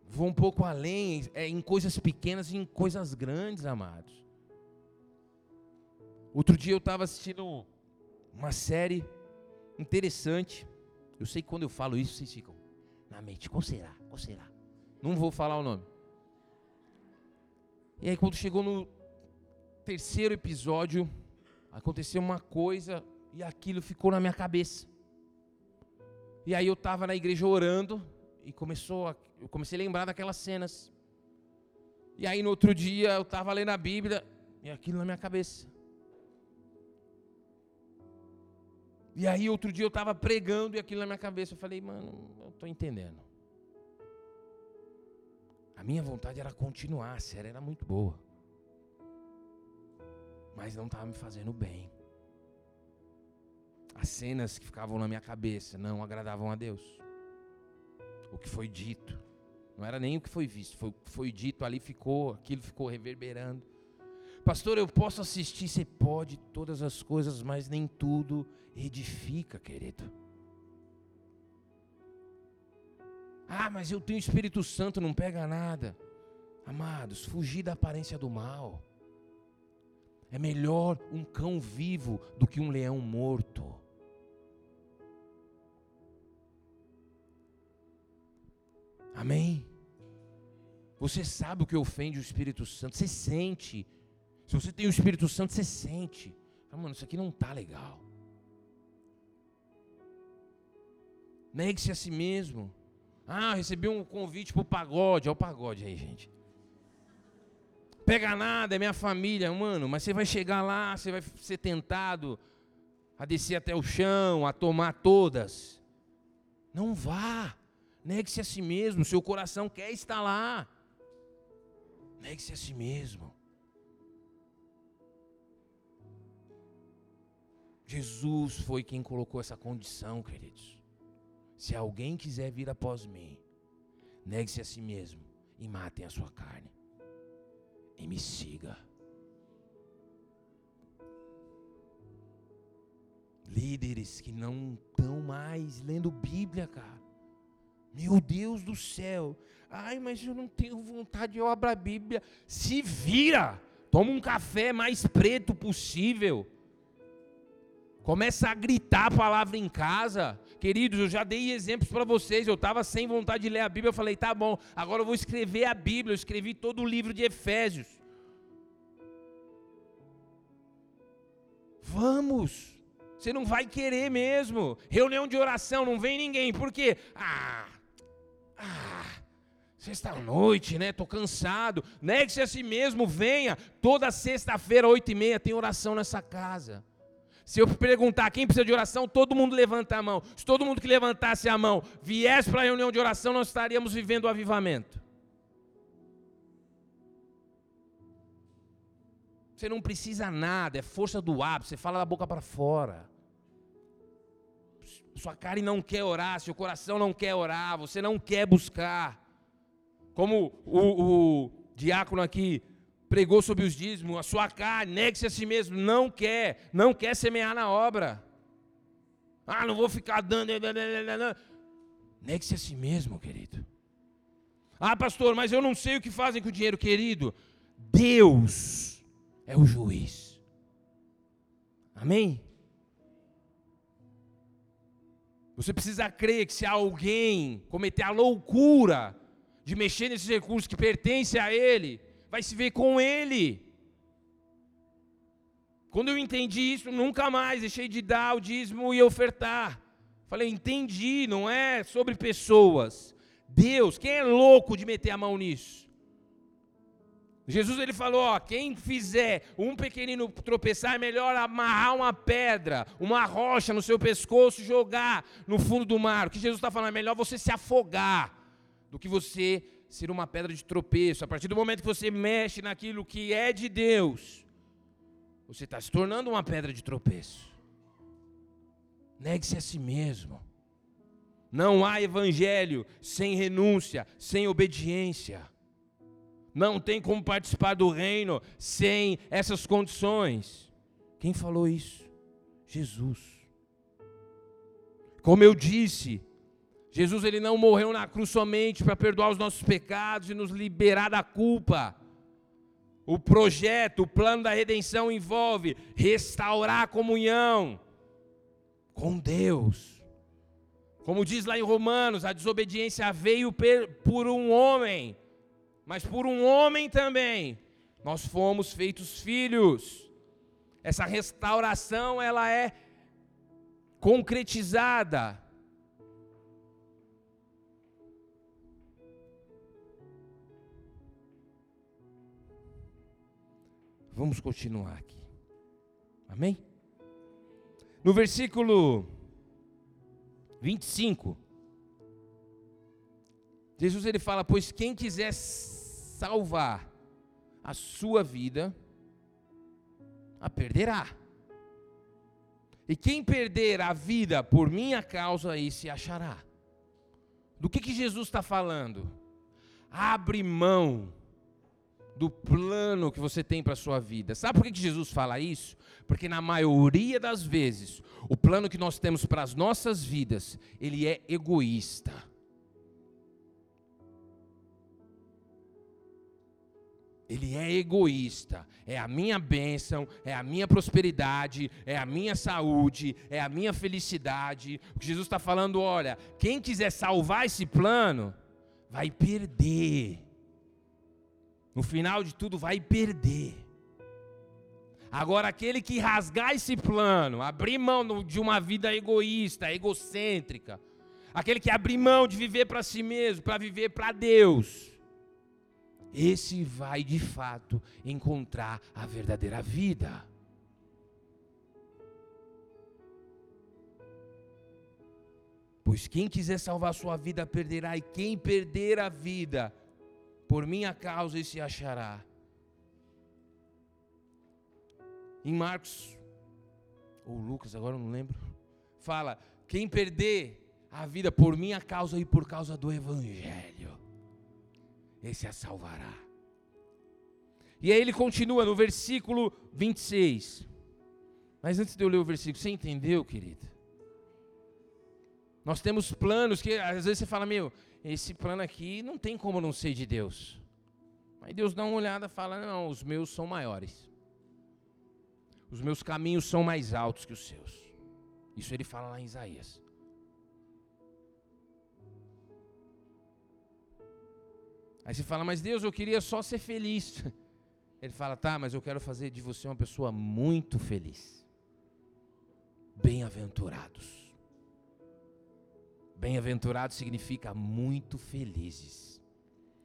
Vou um pouco além, é, em coisas pequenas e em coisas grandes, amados. Outro dia eu estava assistindo uma série interessante. Eu sei que quando eu falo isso, vocês ficam na mente: qual será? Qual será? Não vou falar o nome. E aí, quando chegou no terceiro episódio, aconteceu uma coisa e aquilo ficou na minha cabeça. E aí eu estava na igreja orando e começou a, eu comecei a lembrar daquelas cenas. E aí no outro dia eu estava lendo a Bíblia e aquilo na minha cabeça. E aí outro dia eu estava pregando e aquilo na minha cabeça. Eu falei, mano, eu estou entendendo. A minha vontade era continuar, a série era muito boa. Mas não estava me fazendo bem. As cenas que ficavam na minha cabeça não agradavam a Deus. O que foi dito. Não era nem o que foi visto, foi foi dito ali, ficou, aquilo ficou reverberando. Pastor, eu posso assistir, você pode todas as coisas, mas nem tudo edifica, querido. Ah, mas eu tenho Espírito Santo, não pega nada. Amados, fugir da aparência do mal. É melhor um cão vivo do que um leão morto. Amém? Você sabe o que ofende o Espírito Santo, você sente. Se você tem o Espírito Santo, você sente. Fala, mano, isso aqui não está legal. Negue-se a si mesmo. Ah, recebi um convite para o pagode. Olha o pagode aí, gente. Pega nada, é minha família, mano. Mas você vai chegar lá, você vai ser tentado a descer até o chão, a tomar todas. Não vá. Negue-se a si mesmo. Seu coração quer estar lá. Negue-se a si mesmo. Jesus foi quem colocou essa condição, queridos. Se alguém quiser vir após mim, negue-se a si mesmo e matem a sua carne. E me siga. Líderes que não estão mais lendo Bíblia, cara. Meu Deus do céu. Ai, mas eu não tenho vontade, eu abro a Bíblia. Se vira. Toma um café mais preto possível. Começa a gritar a palavra em casa. Queridos, eu já dei exemplos para vocês. Eu estava sem vontade de ler a Bíblia. Eu falei, tá bom, agora eu vou escrever a Bíblia. Eu escrevi todo o livro de Efésios. Vamos. Você não vai querer mesmo. Reunião de oração, não vem ninguém. Por quê? Ah, ah, sexta-noite, né? Tô cansado. Negue-se a si mesmo, venha. Toda sexta-feira, oito e meia, tem oração nessa casa. Se eu perguntar quem precisa de oração, todo mundo levanta a mão. Se todo mundo que levantasse a mão viesse para a reunião de oração, nós estaríamos vivendo o avivamento. Você não precisa nada, é força do hábito, você fala da boca para fora sua carne não quer orar, seu coração não quer orar, você não quer buscar. Como o, o diácono aqui pregou sobre os dízimos, a sua carne, negue-se a si mesmo, não quer, não quer semear na obra. Ah, não vou ficar dando. Negue-se a si mesmo, querido. Ah, pastor, mas eu não sei o que fazem com o dinheiro, querido. Deus é o juiz. Amém? Você precisa crer que se alguém cometer a loucura de mexer nesses recursos que pertencem a Ele, vai se ver com Ele. Quando eu entendi isso, nunca mais deixei de dar o dízimo e ofertar. Falei, entendi, não é sobre pessoas. Deus, quem é louco de meter a mão nisso? Jesus ele falou, ó, quem fizer um pequenino tropeçar é melhor amarrar uma pedra, uma rocha no seu pescoço e jogar no fundo do mar. O que Jesus está falando é melhor você se afogar do que você ser uma pedra de tropeço. A partir do momento que você mexe naquilo que é de Deus, você está se tornando uma pedra de tropeço. Negue-se a si mesmo. Não há evangelho sem renúncia, sem obediência. Não tem como participar do reino sem essas condições. Quem falou isso? Jesus. Como eu disse, Jesus ele não morreu na cruz somente para perdoar os nossos pecados e nos liberar da culpa. O projeto, o plano da redenção envolve restaurar a comunhão com Deus. Como diz lá em Romanos, a desobediência veio por um homem, mas por um homem também nós fomos feitos filhos. Essa restauração ela é concretizada Vamos continuar aqui. Amém? No versículo 25, Jesus ele fala: Pois quem quiser salvar a sua vida, a perderá. E quem perder a vida por minha causa, esse achará. Do que, que Jesus está falando? Abre mão do plano que você tem para a sua vida. Sabe por que Jesus fala isso? Porque na maioria das vezes, o plano que nós temos para as nossas vidas, ele é egoísta. Ele é egoísta. É a minha bênção, é a minha prosperidade, é a minha saúde, é a minha felicidade. Jesus está falando, olha, quem quiser salvar esse plano, vai perder no final de tudo vai perder. Agora, aquele que rasgar esse plano, abrir mão de uma vida egoísta, egocêntrica, aquele que abrir mão de viver para si mesmo, para viver para Deus, esse vai de fato encontrar a verdadeira vida. Pois quem quiser salvar sua vida perderá, e quem perder a vida por minha causa se achará. Em Marcos, ou Lucas, agora não lembro, fala: quem perder a vida por minha causa e por causa do Evangelho, esse a salvará. E aí ele continua no versículo 26. Mas antes de eu ler o versículo, você entendeu, querido? Nós temos planos que às vezes você fala, meu, esse plano aqui não tem como não ser de Deus. Aí Deus dá uma olhada e fala: Não, os meus são maiores. Os meus caminhos são mais altos que os seus. Isso ele fala lá em Isaías. Aí você fala, mas Deus, eu queria só ser feliz. Ele fala, tá, mas eu quero fazer de você uma pessoa muito feliz. Bem-aventurados. Bem-aventurado significa muito felizes.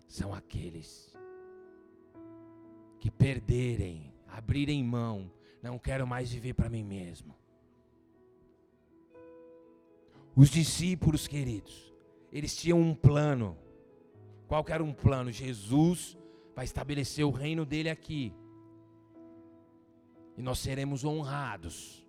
São aqueles que perderem, abrirem mão, não quero mais viver para mim mesmo. Os discípulos queridos, eles tinham um plano. Qual era um plano? Jesus vai estabelecer o reino dele aqui. E nós seremos honrados.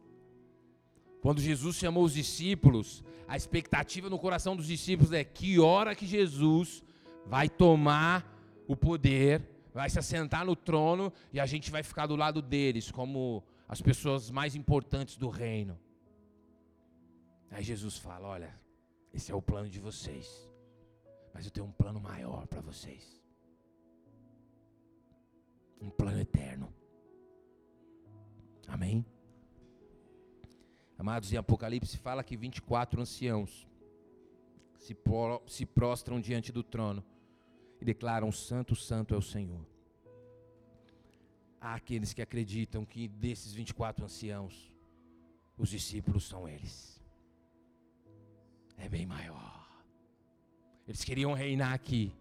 Quando Jesus chamou os discípulos, a expectativa no coração dos discípulos é que hora que Jesus vai tomar o poder, vai se assentar no trono e a gente vai ficar do lado deles, como as pessoas mais importantes do reino. Aí Jesus fala: Olha, esse é o plano de vocês, mas eu tenho um plano maior para vocês um plano eterno. Amém? Amados, em Apocalipse fala que 24 anciãos se, se prostram diante do trono e declaram: Santo, Santo é o Senhor. Há aqueles que acreditam que desses 24 anciãos, os discípulos são eles. É bem maior. Eles queriam reinar aqui.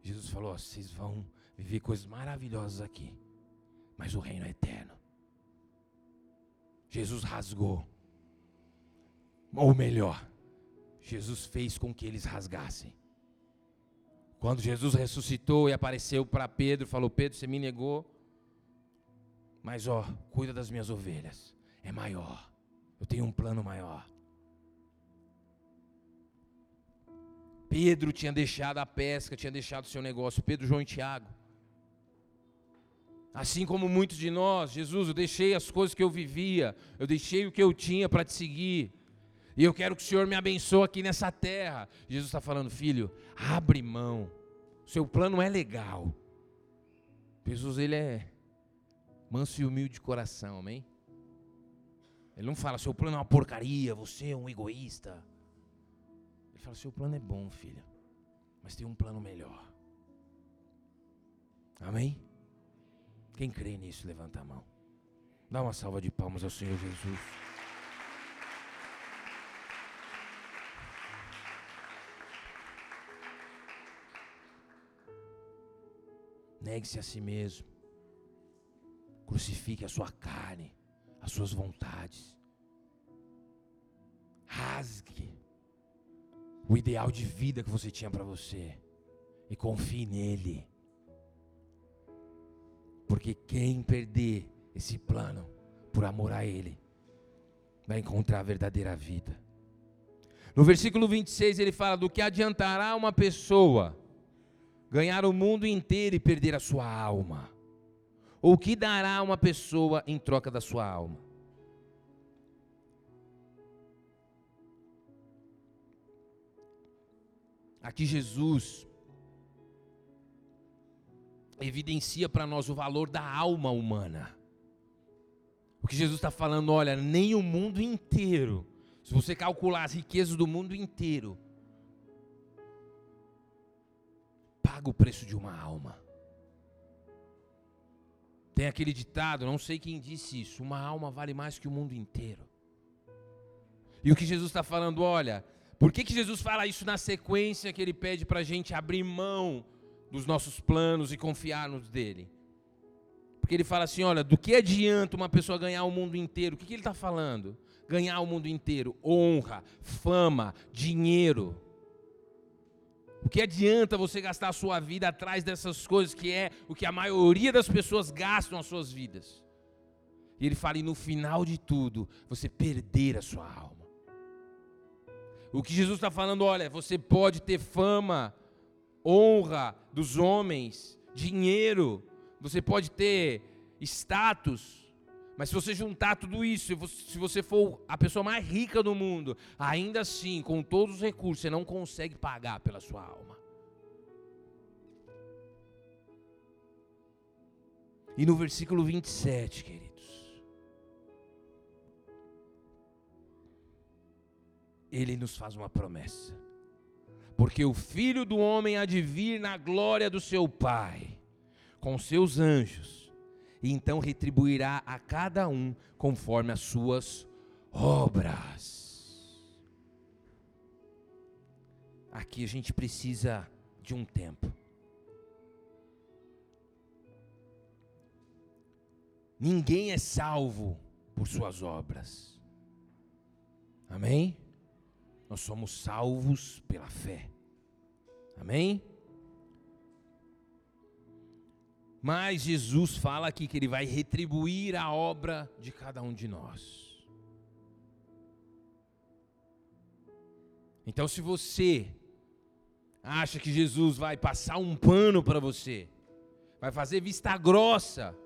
Jesus falou: vocês vão viver coisas maravilhosas aqui, mas o reino é eterno. Jesus rasgou, ou melhor, Jesus fez com que eles rasgassem. Quando Jesus ressuscitou e apareceu para Pedro, falou: Pedro, você me negou, mas ó, cuida das minhas ovelhas, é maior, eu tenho um plano maior. Pedro tinha deixado a pesca, tinha deixado o seu negócio, Pedro, João e Tiago. Assim como muitos de nós, Jesus, eu deixei as coisas que eu vivia, eu deixei o que eu tinha para te seguir. E eu quero que o Senhor me abençoe aqui nessa terra. Jesus está falando, filho, abre mão. Seu plano é legal. Jesus, ele é manso e humilde de coração, amém? Ele não fala, seu plano é uma porcaria, você é um egoísta. Ele fala, seu plano é bom, filho, mas tem um plano melhor. Amém? Quem crê nisso, levanta a mão. Dá uma salva de palmas ao Senhor Jesus. Negue-se a si mesmo. Crucifique a sua carne, as suas vontades. Rasgue o ideal de vida que você tinha para você e confie nele. Porque quem perder esse plano por amor a Ele, vai encontrar a verdadeira vida. No versículo 26 ele fala: Do que adiantará uma pessoa ganhar o mundo inteiro e perder a sua alma? Ou o que dará uma pessoa em troca da sua alma? Aqui Jesus evidencia para nós o valor da alma humana. O que Jesus está falando, olha, nem o mundo inteiro, se você calcular as riquezas do mundo inteiro, paga o preço de uma alma. Tem aquele ditado, não sei quem disse isso, uma alma vale mais que o mundo inteiro. E o que Jesus está falando, olha, por que, que Jesus fala isso na sequência que ele pede para a gente abrir mão dos nossos planos e confiarmos dele. Porque ele fala assim: olha, do que adianta uma pessoa ganhar o mundo inteiro? O que, que ele está falando? Ganhar o mundo inteiro, honra, fama, dinheiro. O que adianta você gastar a sua vida atrás dessas coisas que é o que a maioria das pessoas gastam as suas vidas? E ele fala, e no final de tudo, você perder a sua alma. O que Jesus está falando, olha, você pode ter fama, honra dos homens, dinheiro, você pode ter status, mas se você juntar tudo isso, se você for a pessoa mais rica do mundo, ainda assim, com todos os recursos, você não consegue pagar pela sua alma. E no versículo 27, queridos, ele nos faz uma promessa porque o filho do homem há de vir na glória do seu Pai, com seus anjos, e então retribuirá a cada um conforme as suas obras. Aqui a gente precisa de um tempo. Ninguém é salvo por suas obras. Amém? Nós somos salvos pela fé. Amém? Mas Jesus fala aqui que ele vai retribuir a obra de cada um de nós. Então, se você acha que Jesus vai passar um pano para você, vai fazer vista grossa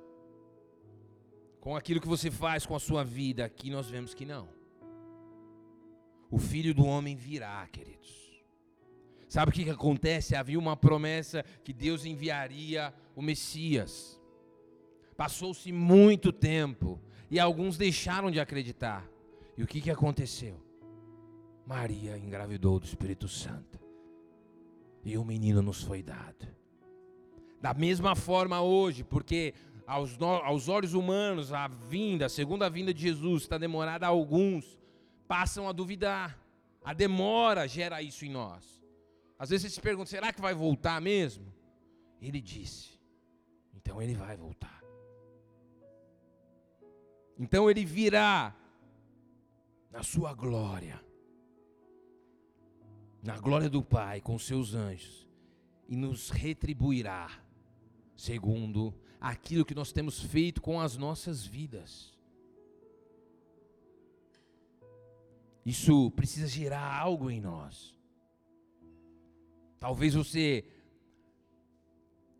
com aquilo que você faz com a sua vida. Aqui nós vemos que não. O filho do homem virá, queridos. Sabe o que, que acontece? Havia uma promessa que Deus enviaria o Messias. Passou-se muito tempo e alguns deixaram de acreditar. E o que, que aconteceu? Maria engravidou do Espírito Santo. E um menino nos foi dado. Da mesma forma hoje, porque aos, aos olhos humanos a vinda, a segunda vinda de Jesus está demorada, alguns passam a duvidar. A demora gera isso em nós. Às vezes você se pergunta: será que vai voltar mesmo? Ele disse: então ele vai voltar. Então ele virá na sua glória, na glória do Pai com seus anjos, e nos retribuirá segundo aquilo que nós temos feito com as nossas vidas. Isso precisa gerar algo em nós. Talvez você,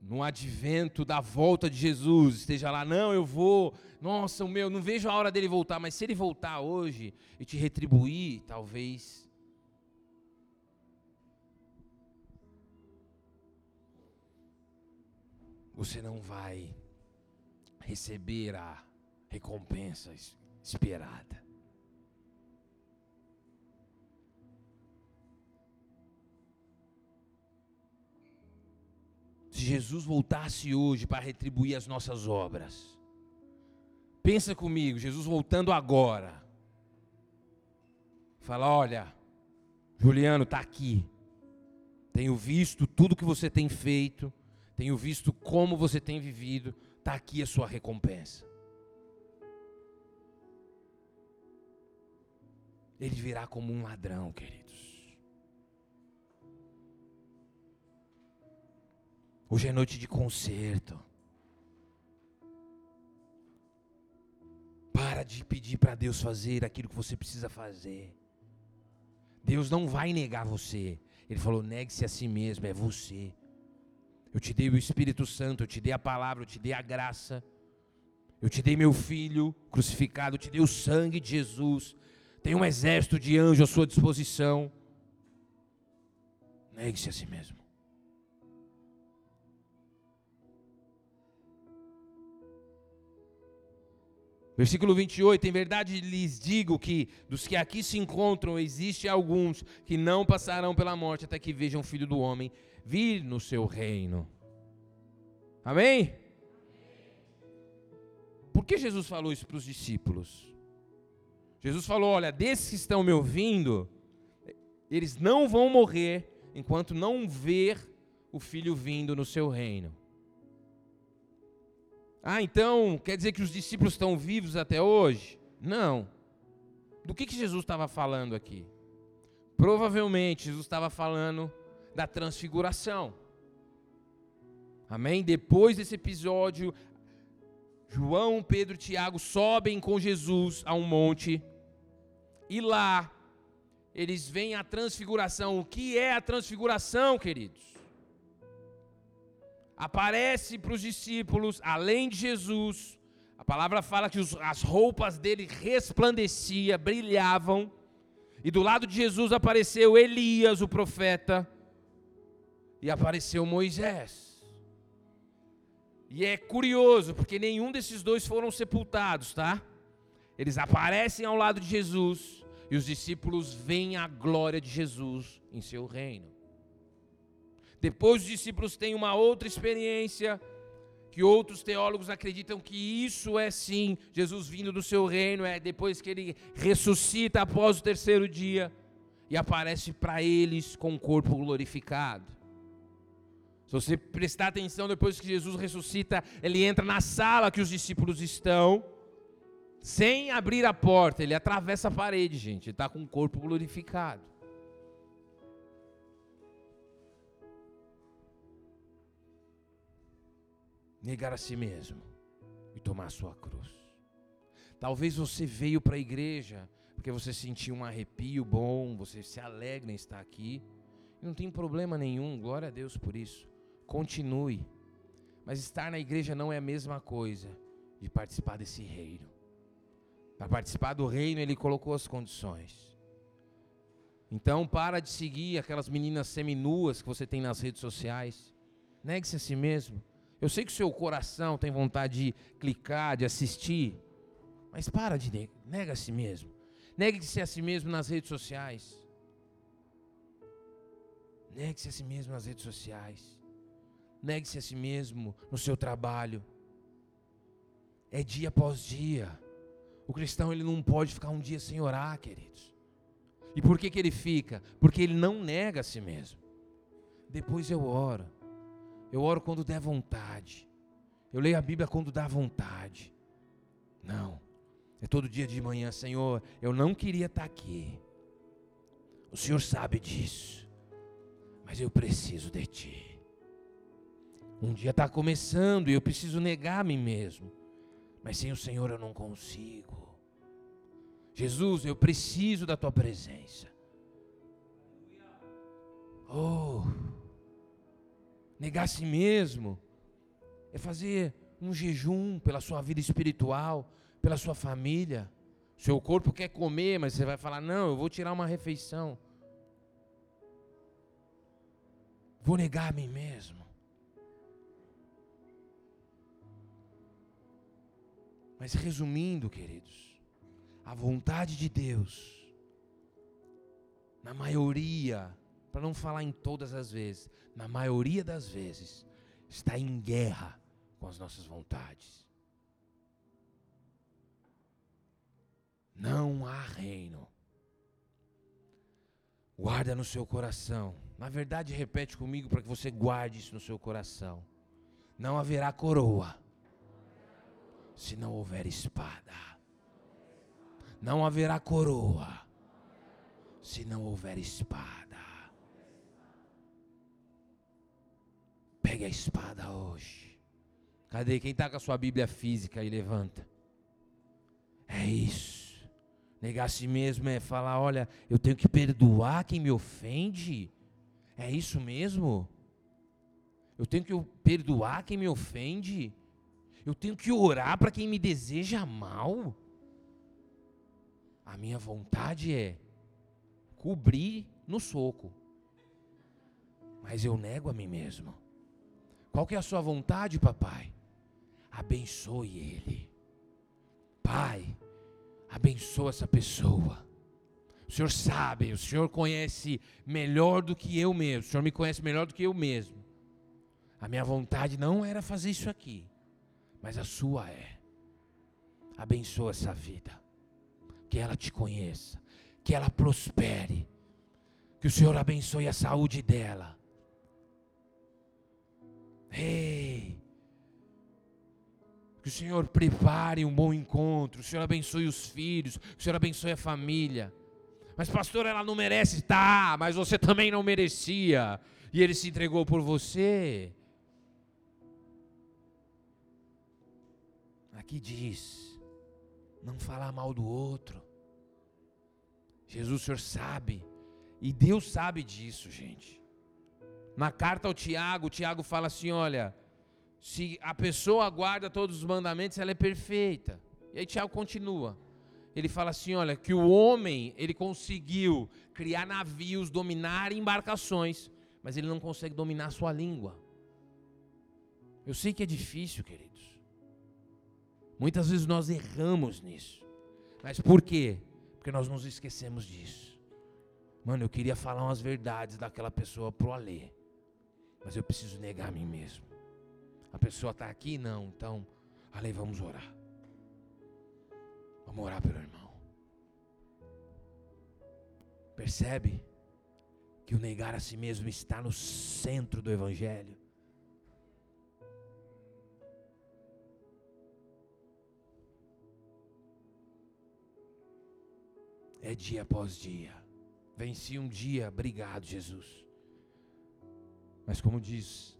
no advento da volta de Jesus, esteja lá, não, eu vou, nossa, o meu, não vejo a hora dele voltar, mas se ele voltar hoje e te retribuir, talvez. Você não vai receber a recompensa esperada. Se Jesus voltasse hoje para retribuir as nossas obras. Pensa comigo, Jesus voltando agora. Fala, olha, Juliano está aqui. Tenho visto tudo que você tem feito, tenho visto como você tem vivido, está aqui a sua recompensa. Ele virá como um ladrão, querido. Hoje é noite de conserto. Para de pedir para Deus fazer aquilo que você precisa fazer. Deus não vai negar você. Ele falou: negue-se a si mesmo, é você. Eu te dei o Espírito Santo, eu te dei a palavra, eu te dei a graça. Eu te dei meu filho crucificado, eu te dei o sangue de Jesus. Tem um exército de anjos à sua disposição. Negue-se a si mesmo. Versículo 28, em verdade lhes digo que dos que aqui se encontram, existe alguns que não passarão pela morte até que vejam o Filho do Homem vir no seu reino. Amém? Por que Jesus falou isso para os discípulos? Jesus falou: olha, desses que estão me ouvindo, eles não vão morrer enquanto não ver o Filho vindo no seu reino. Ah, então quer dizer que os discípulos estão vivos até hoje? Não. Do que, que Jesus estava falando aqui? Provavelmente Jesus estava falando da transfiguração. Amém? Depois desse episódio, João, Pedro e Tiago sobem com Jesus a um monte. E lá eles veem a transfiguração. O que é a transfiguração, queridos? Aparece para os discípulos, além de Jesus, a palavra fala que os, as roupas dele resplandeciam, brilhavam, e do lado de Jesus apareceu Elias, o profeta, e apareceu Moisés. E é curioso, porque nenhum desses dois foram sepultados, tá? Eles aparecem ao lado de Jesus, e os discípulos veem a glória de Jesus em seu reino. Depois os discípulos têm uma outra experiência, que outros teólogos acreditam que isso é sim Jesus vindo do seu reino, é depois que ele ressuscita após o terceiro dia e aparece para eles com o corpo glorificado. Se você prestar atenção, depois que Jesus ressuscita, ele entra na sala que os discípulos estão, sem abrir a porta, ele atravessa a parede, gente, está com o corpo glorificado. Negar a si mesmo e tomar a sua cruz. Talvez você veio para a igreja porque você sentiu um arrepio bom, você se alegra em estar aqui. Não tem problema nenhum, glória a Deus por isso. Continue. Mas estar na igreja não é a mesma coisa de participar desse reino. Para participar do reino, ele colocou as condições. Então, para de seguir aquelas meninas seminuas que você tem nas redes sociais. Negue-se a si mesmo. Eu sei que o seu coração tem vontade de clicar, de assistir, mas para de negar, nega a si mesmo. Negue-se a si mesmo nas redes sociais. Negue-se a si mesmo nas redes sociais. Negue-se a si mesmo no seu trabalho. É dia após dia. O cristão ele não pode ficar um dia sem orar, queridos. E por que, que ele fica? Porque ele não nega a si mesmo. Depois eu oro. Eu oro quando der vontade. Eu leio a Bíblia quando dá vontade. Não. É todo dia de manhã, Senhor. Eu não queria estar aqui. O Senhor sabe disso. Mas eu preciso de Ti. Um dia está começando e eu preciso negar a mim mesmo. Mas sem o Senhor eu não consigo. Jesus, eu preciso da Tua presença. Oh. Negar a si mesmo é fazer um jejum pela sua vida espiritual, pela sua família. Seu corpo quer comer, mas você vai falar: não, eu vou tirar uma refeição. Vou negar a mim mesmo. Mas resumindo, queridos, a vontade de Deus, na maioria para não falar em todas as vezes, na maioria das vezes, está em guerra com as nossas vontades. Não há reino. Guarda no seu coração. Na verdade, repete comigo para que você guarde isso no seu coração. Não haverá coroa se não houver espada. Não haverá coroa se não houver espada. Pegue a espada hoje. Cadê? Quem está com a sua Bíblia física aí? Levanta. É isso. Negar a si mesmo é falar: olha, eu tenho que perdoar quem me ofende. É isso mesmo? Eu tenho que perdoar quem me ofende. Eu tenho que orar para quem me deseja mal. A minha vontade é cobrir no soco. Mas eu nego a mim mesmo. Qual que é a sua vontade, papai? Abençoe ele. Pai, abençoa essa pessoa. O Senhor sabe, o Senhor conhece melhor do que eu mesmo. O Senhor me conhece melhor do que eu mesmo. A minha vontade não era fazer isso aqui, mas a sua é. Abençoa essa vida. Que ela te conheça, que ela prospere. Que o Senhor abençoe a saúde dela Ei! Que o Senhor prepare um bom encontro, o Senhor abençoe os filhos, o Senhor abençoe a família. Mas, pastor, ela não merece, tá, mas você também não merecia, e ele se entregou por você. Aqui diz: não falar mal do outro. Jesus, o Senhor sabe, e Deus sabe disso, gente. Na carta ao Tiago, o Tiago fala assim: olha, se a pessoa guarda todos os mandamentos, ela é perfeita. E aí Tiago continua. Ele fala assim: olha, que o homem, ele conseguiu criar navios, dominar embarcações, mas ele não consegue dominar a sua língua. Eu sei que é difícil, queridos. Muitas vezes nós erramos nisso. Mas por quê? Porque nós nos esquecemos disso. Mano, eu queria falar umas verdades daquela pessoa pro Alê. Mas eu preciso negar a mim mesmo. A pessoa está aqui? Não. Então, ali vamos orar. Vamos orar pelo irmão. Percebe que o negar a si mesmo está no centro do Evangelho? É dia após dia. Venci um dia, obrigado, Jesus. Mas como diz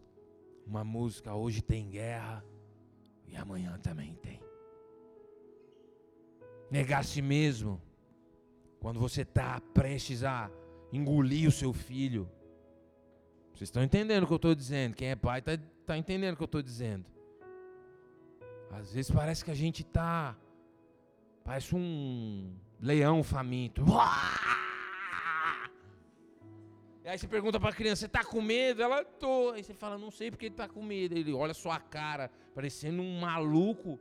uma música, hoje tem guerra e amanhã também tem. Negar a si mesmo, quando você está prestes a engolir o seu filho. Vocês estão entendendo o que eu estou dizendo? Quem é pai está está entendendo o que eu estou dizendo? Às vezes parece que a gente está. Parece um leão faminto. E aí você pergunta para a criança: Você está com medo? Ela tô. Aí você fala: Não sei porque ele está com medo. Ele olha sua cara, parecendo um maluco,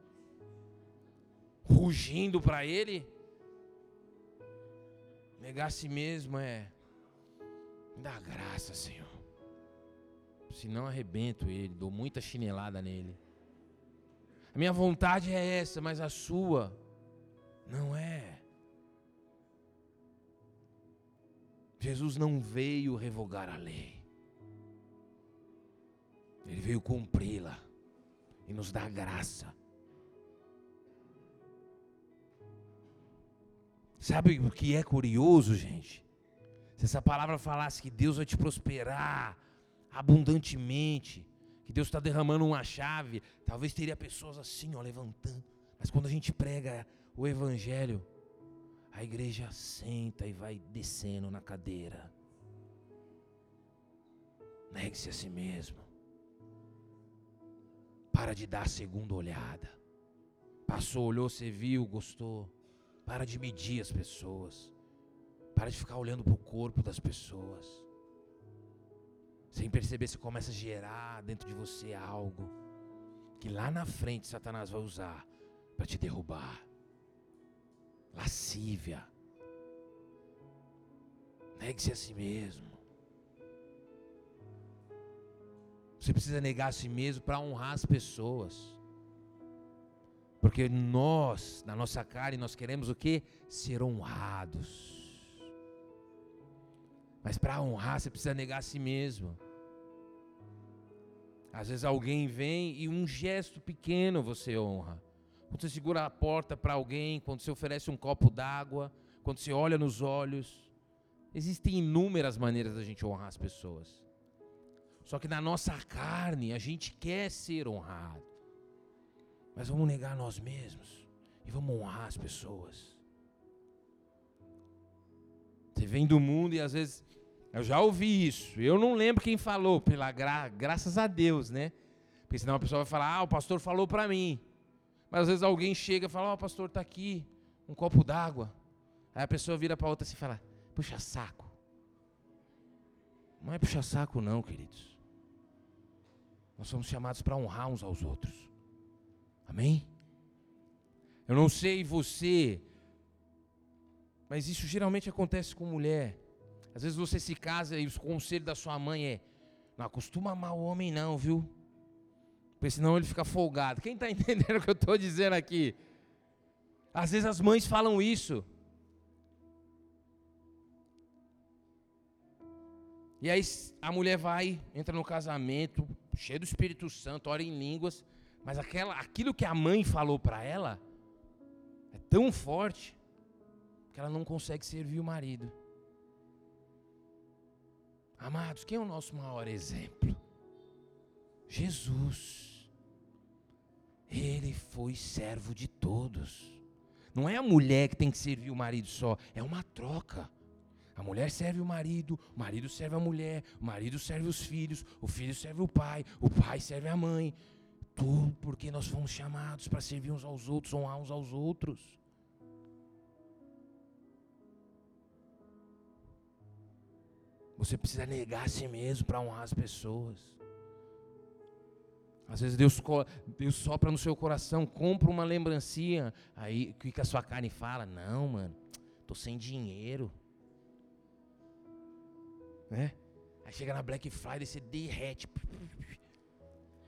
rugindo para ele. Negar a si mesmo é. Dá graça, Senhor. Senão arrebento ele, dou muita chinelada nele. A minha vontade é essa, mas a sua não é. Jesus não veio revogar a lei. Ele veio cumpri-la e nos dar graça. Sabe o que é curioso, gente? Se essa palavra falasse que Deus vai te prosperar abundantemente, que Deus está derramando uma chave, talvez teria pessoas assim, ó, levantando. Mas quando a gente prega o Evangelho, a igreja senta e vai descendo na cadeira. Negue-se a si mesmo. Para de dar a segunda olhada. Passou, olhou, você viu, gostou. Para de medir as pessoas. Para de ficar olhando para o corpo das pessoas. Sem perceber, você começa a gerar dentro de você algo que lá na frente Satanás vai usar para te derrubar. Lascívia. Negue-se a si mesmo. Você precisa negar a si mesmo para honrar as pessoas. Porque nós, na nossa carne, nós queremos o que? Ser honrados. Mas para honrar, você precisa negar a si mesmo. Às vezes alguém vem e um gesto pequeno você honra. Quando você segura a porta para alguém, quando você oferece um copo d'água, quando você olha nos olhos. Existem inúmeras maneiras da gente honrar as pessoas. Só que na nossa carne a gente quer ser honrado. Mas vamos negar nós mesmos e vamos honrar as pessoas. Você vem do mundo e às vezes eu já ouvi isso. Eu não lembro quem falou, pela gra graças a Deus, né? Porque senão a pessoa vai falar: "Ah, o pastor falou para mim". Mas às vezes alguém chega e fala: "Ó, oh, pastor, tá aqui um copo d'água". Aí a pessoa vira para outra assim e fala: "Puxa saco". Não é puxa saco não, queridos. Nós somos chamados para honrar uns aos outros. Amém? Eu não sei você, mas isso geralmente acontece com mulher. Às vezes você se casa e o conselho da sua mãe é: não acostuma amar o homem, não, viu? Porque senão ele fica folgado. Quem está entendendo o que eu estou dizendo aqui? Às vezes as mães falam isso. E aí a mulher vai, entra no casamento, cheio do Espírito Santo, ora em línguas, mas aquela, aquilo que a mãe falou para ela é tão forte que ela não consegue servir o marido. Amados, quem é o nosso maior exemplo? Jesus. Ele foi servo de todos. Não é a mulher que tem que servir o marido só, é uma troca. A mulher serve o marido, o marido serve a mulher, o marido serve os filhos, o filho serve o pai, o pai serve a mãe. Tudo porque nós fomos chamados para servir uns aos outros, honrar uns aos outros. Você precisa negar a si mesmo para honrar as pessoas. Às vezes Deus, Deus sopra no seu coração, compra uma lembrancinha. Aí que a sua carne fala? Não, mano, tô sem dinheiro. Né? Aí chega na Black Friday, você derrete.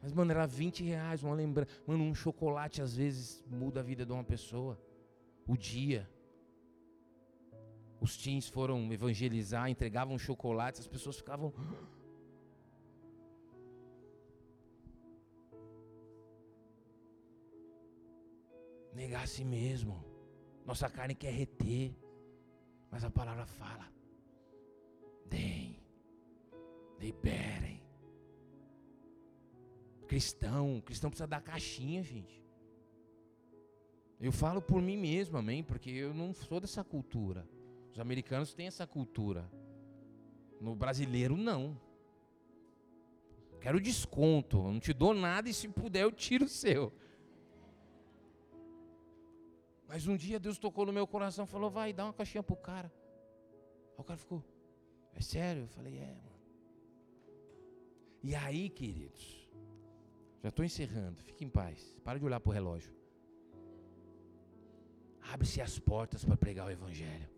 Mas, mano, era 20 reais uma lembrança. Mano, um chocolate às vezes muda a vida de uma pessoa. O dia. Os teens foram evangelizar, entregavam chocolates, as pessoas ficavam. Negar a si mesmo. Nossa carne quer reter. Mas a palavra fala: deem, liberem. Cristão, cristão precisa dar caixinha, gente. Eu falo por mim mesmo, amém? Porque eu não sou dessa cultura. Os americanos têm essa cultura. No brasileiro, não. quero desconto. Eu não te dou nada e se puder eu tiro o seu. Mas um dia Deus tocou no meu coração e falou: vai, dá uma caixinha pro cara. Aí o cara ficou: é sério? Eu falei: é, mano. E aí, queridos, já estou encerrando, fique em paz, para de olhar para o relógio. Abre-se as portas para pregar o Evangelho.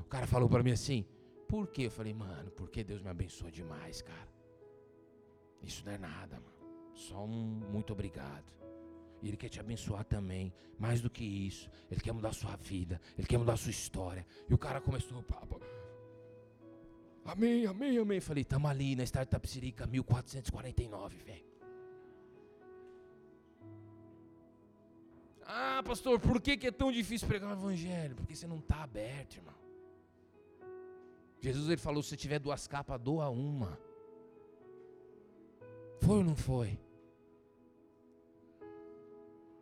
O cara falou para mim assim: por quê? Eu falei, mano, porque Deus me abençoa demais, cara. Isso não é nada, mano. Só um muito obrigado. E Ele quer te abençoar também. Mais do que isso. Ele quer mudar a sua vida. Ele quer mudar a sua história. E o cara começou, papo. Amém, amém, amém. Falei, tamo ali na Estrada de Tapicirica, 1449, velho. Ah, pastor, por que, que é tão difícil pregar o evangelho? Porque você não está aberto, irmão. Jesus ele falou: se tiver duas capas, doa uma. Foi ou não foi?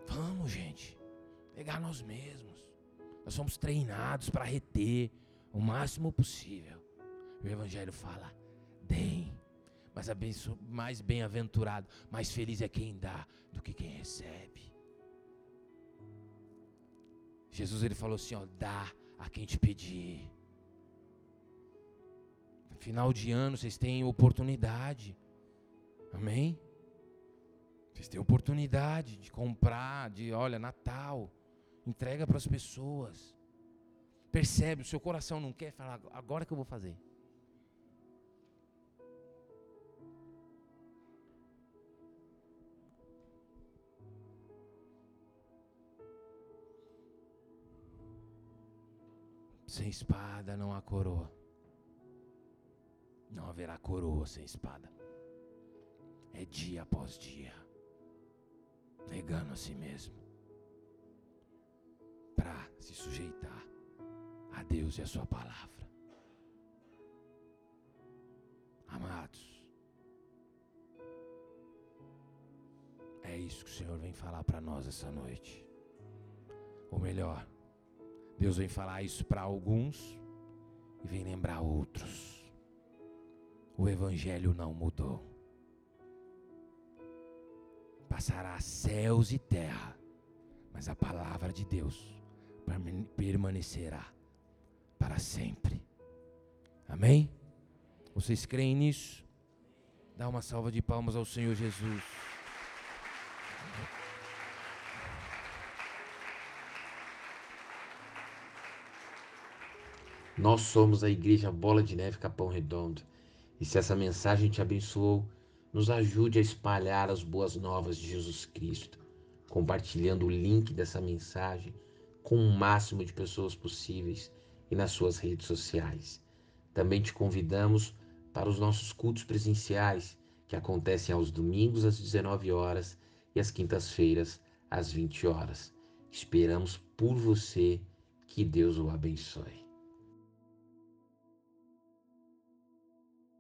Vamos, gente. Pegar nós mesmos. Nós somos treinados para reter o máximo possível. O Evangelho fala: deem. Mas mais bem-aventurado, mais feliz é quem dá do que quem recebe. Jesus ele falou assim: ó, dá a quem te pedir. Final de ano vocês têm oportunidade. Amém? Vocês têm oportunidade de comprar, de, olha, Natal, entrega para as pessoas. Percebe, o seu coração não quer falar, agora que eu vou fazer. Sem espada não há coroa. Não haverá coroa sem espada. É dia após dia, negando a si mesmo, para se sujeitar a Deus e a Sua palavra. Amados, é isso que o Senhor vem falar para nós essa noite. Ou melhor, Deus vem falar isso para alguns e vem lembrar outros. O Evangelho não mudou. Passará céus e terra, mas a palavra de Deus permanecerá para sempre. Amém? Vocês creem nisso? Dá uma salva de palmas ao Senhor Jesus. Nós somos a Igreja Bola de Neve Capão Redondo. E se essa mensagem te abençoou, nos ajude a espalhar as boas novas de Jesus Cristo, compartilhando o link dessa mensagem com o máximo de pessoas possíveis e nas suas redes sociais. Também te convidamos para os nossos cultos presenciais, que acontecem aos domingos às 19 horas e às quintas-feiras às 20 horas. Esperamos por você. Que Deus o abençoe.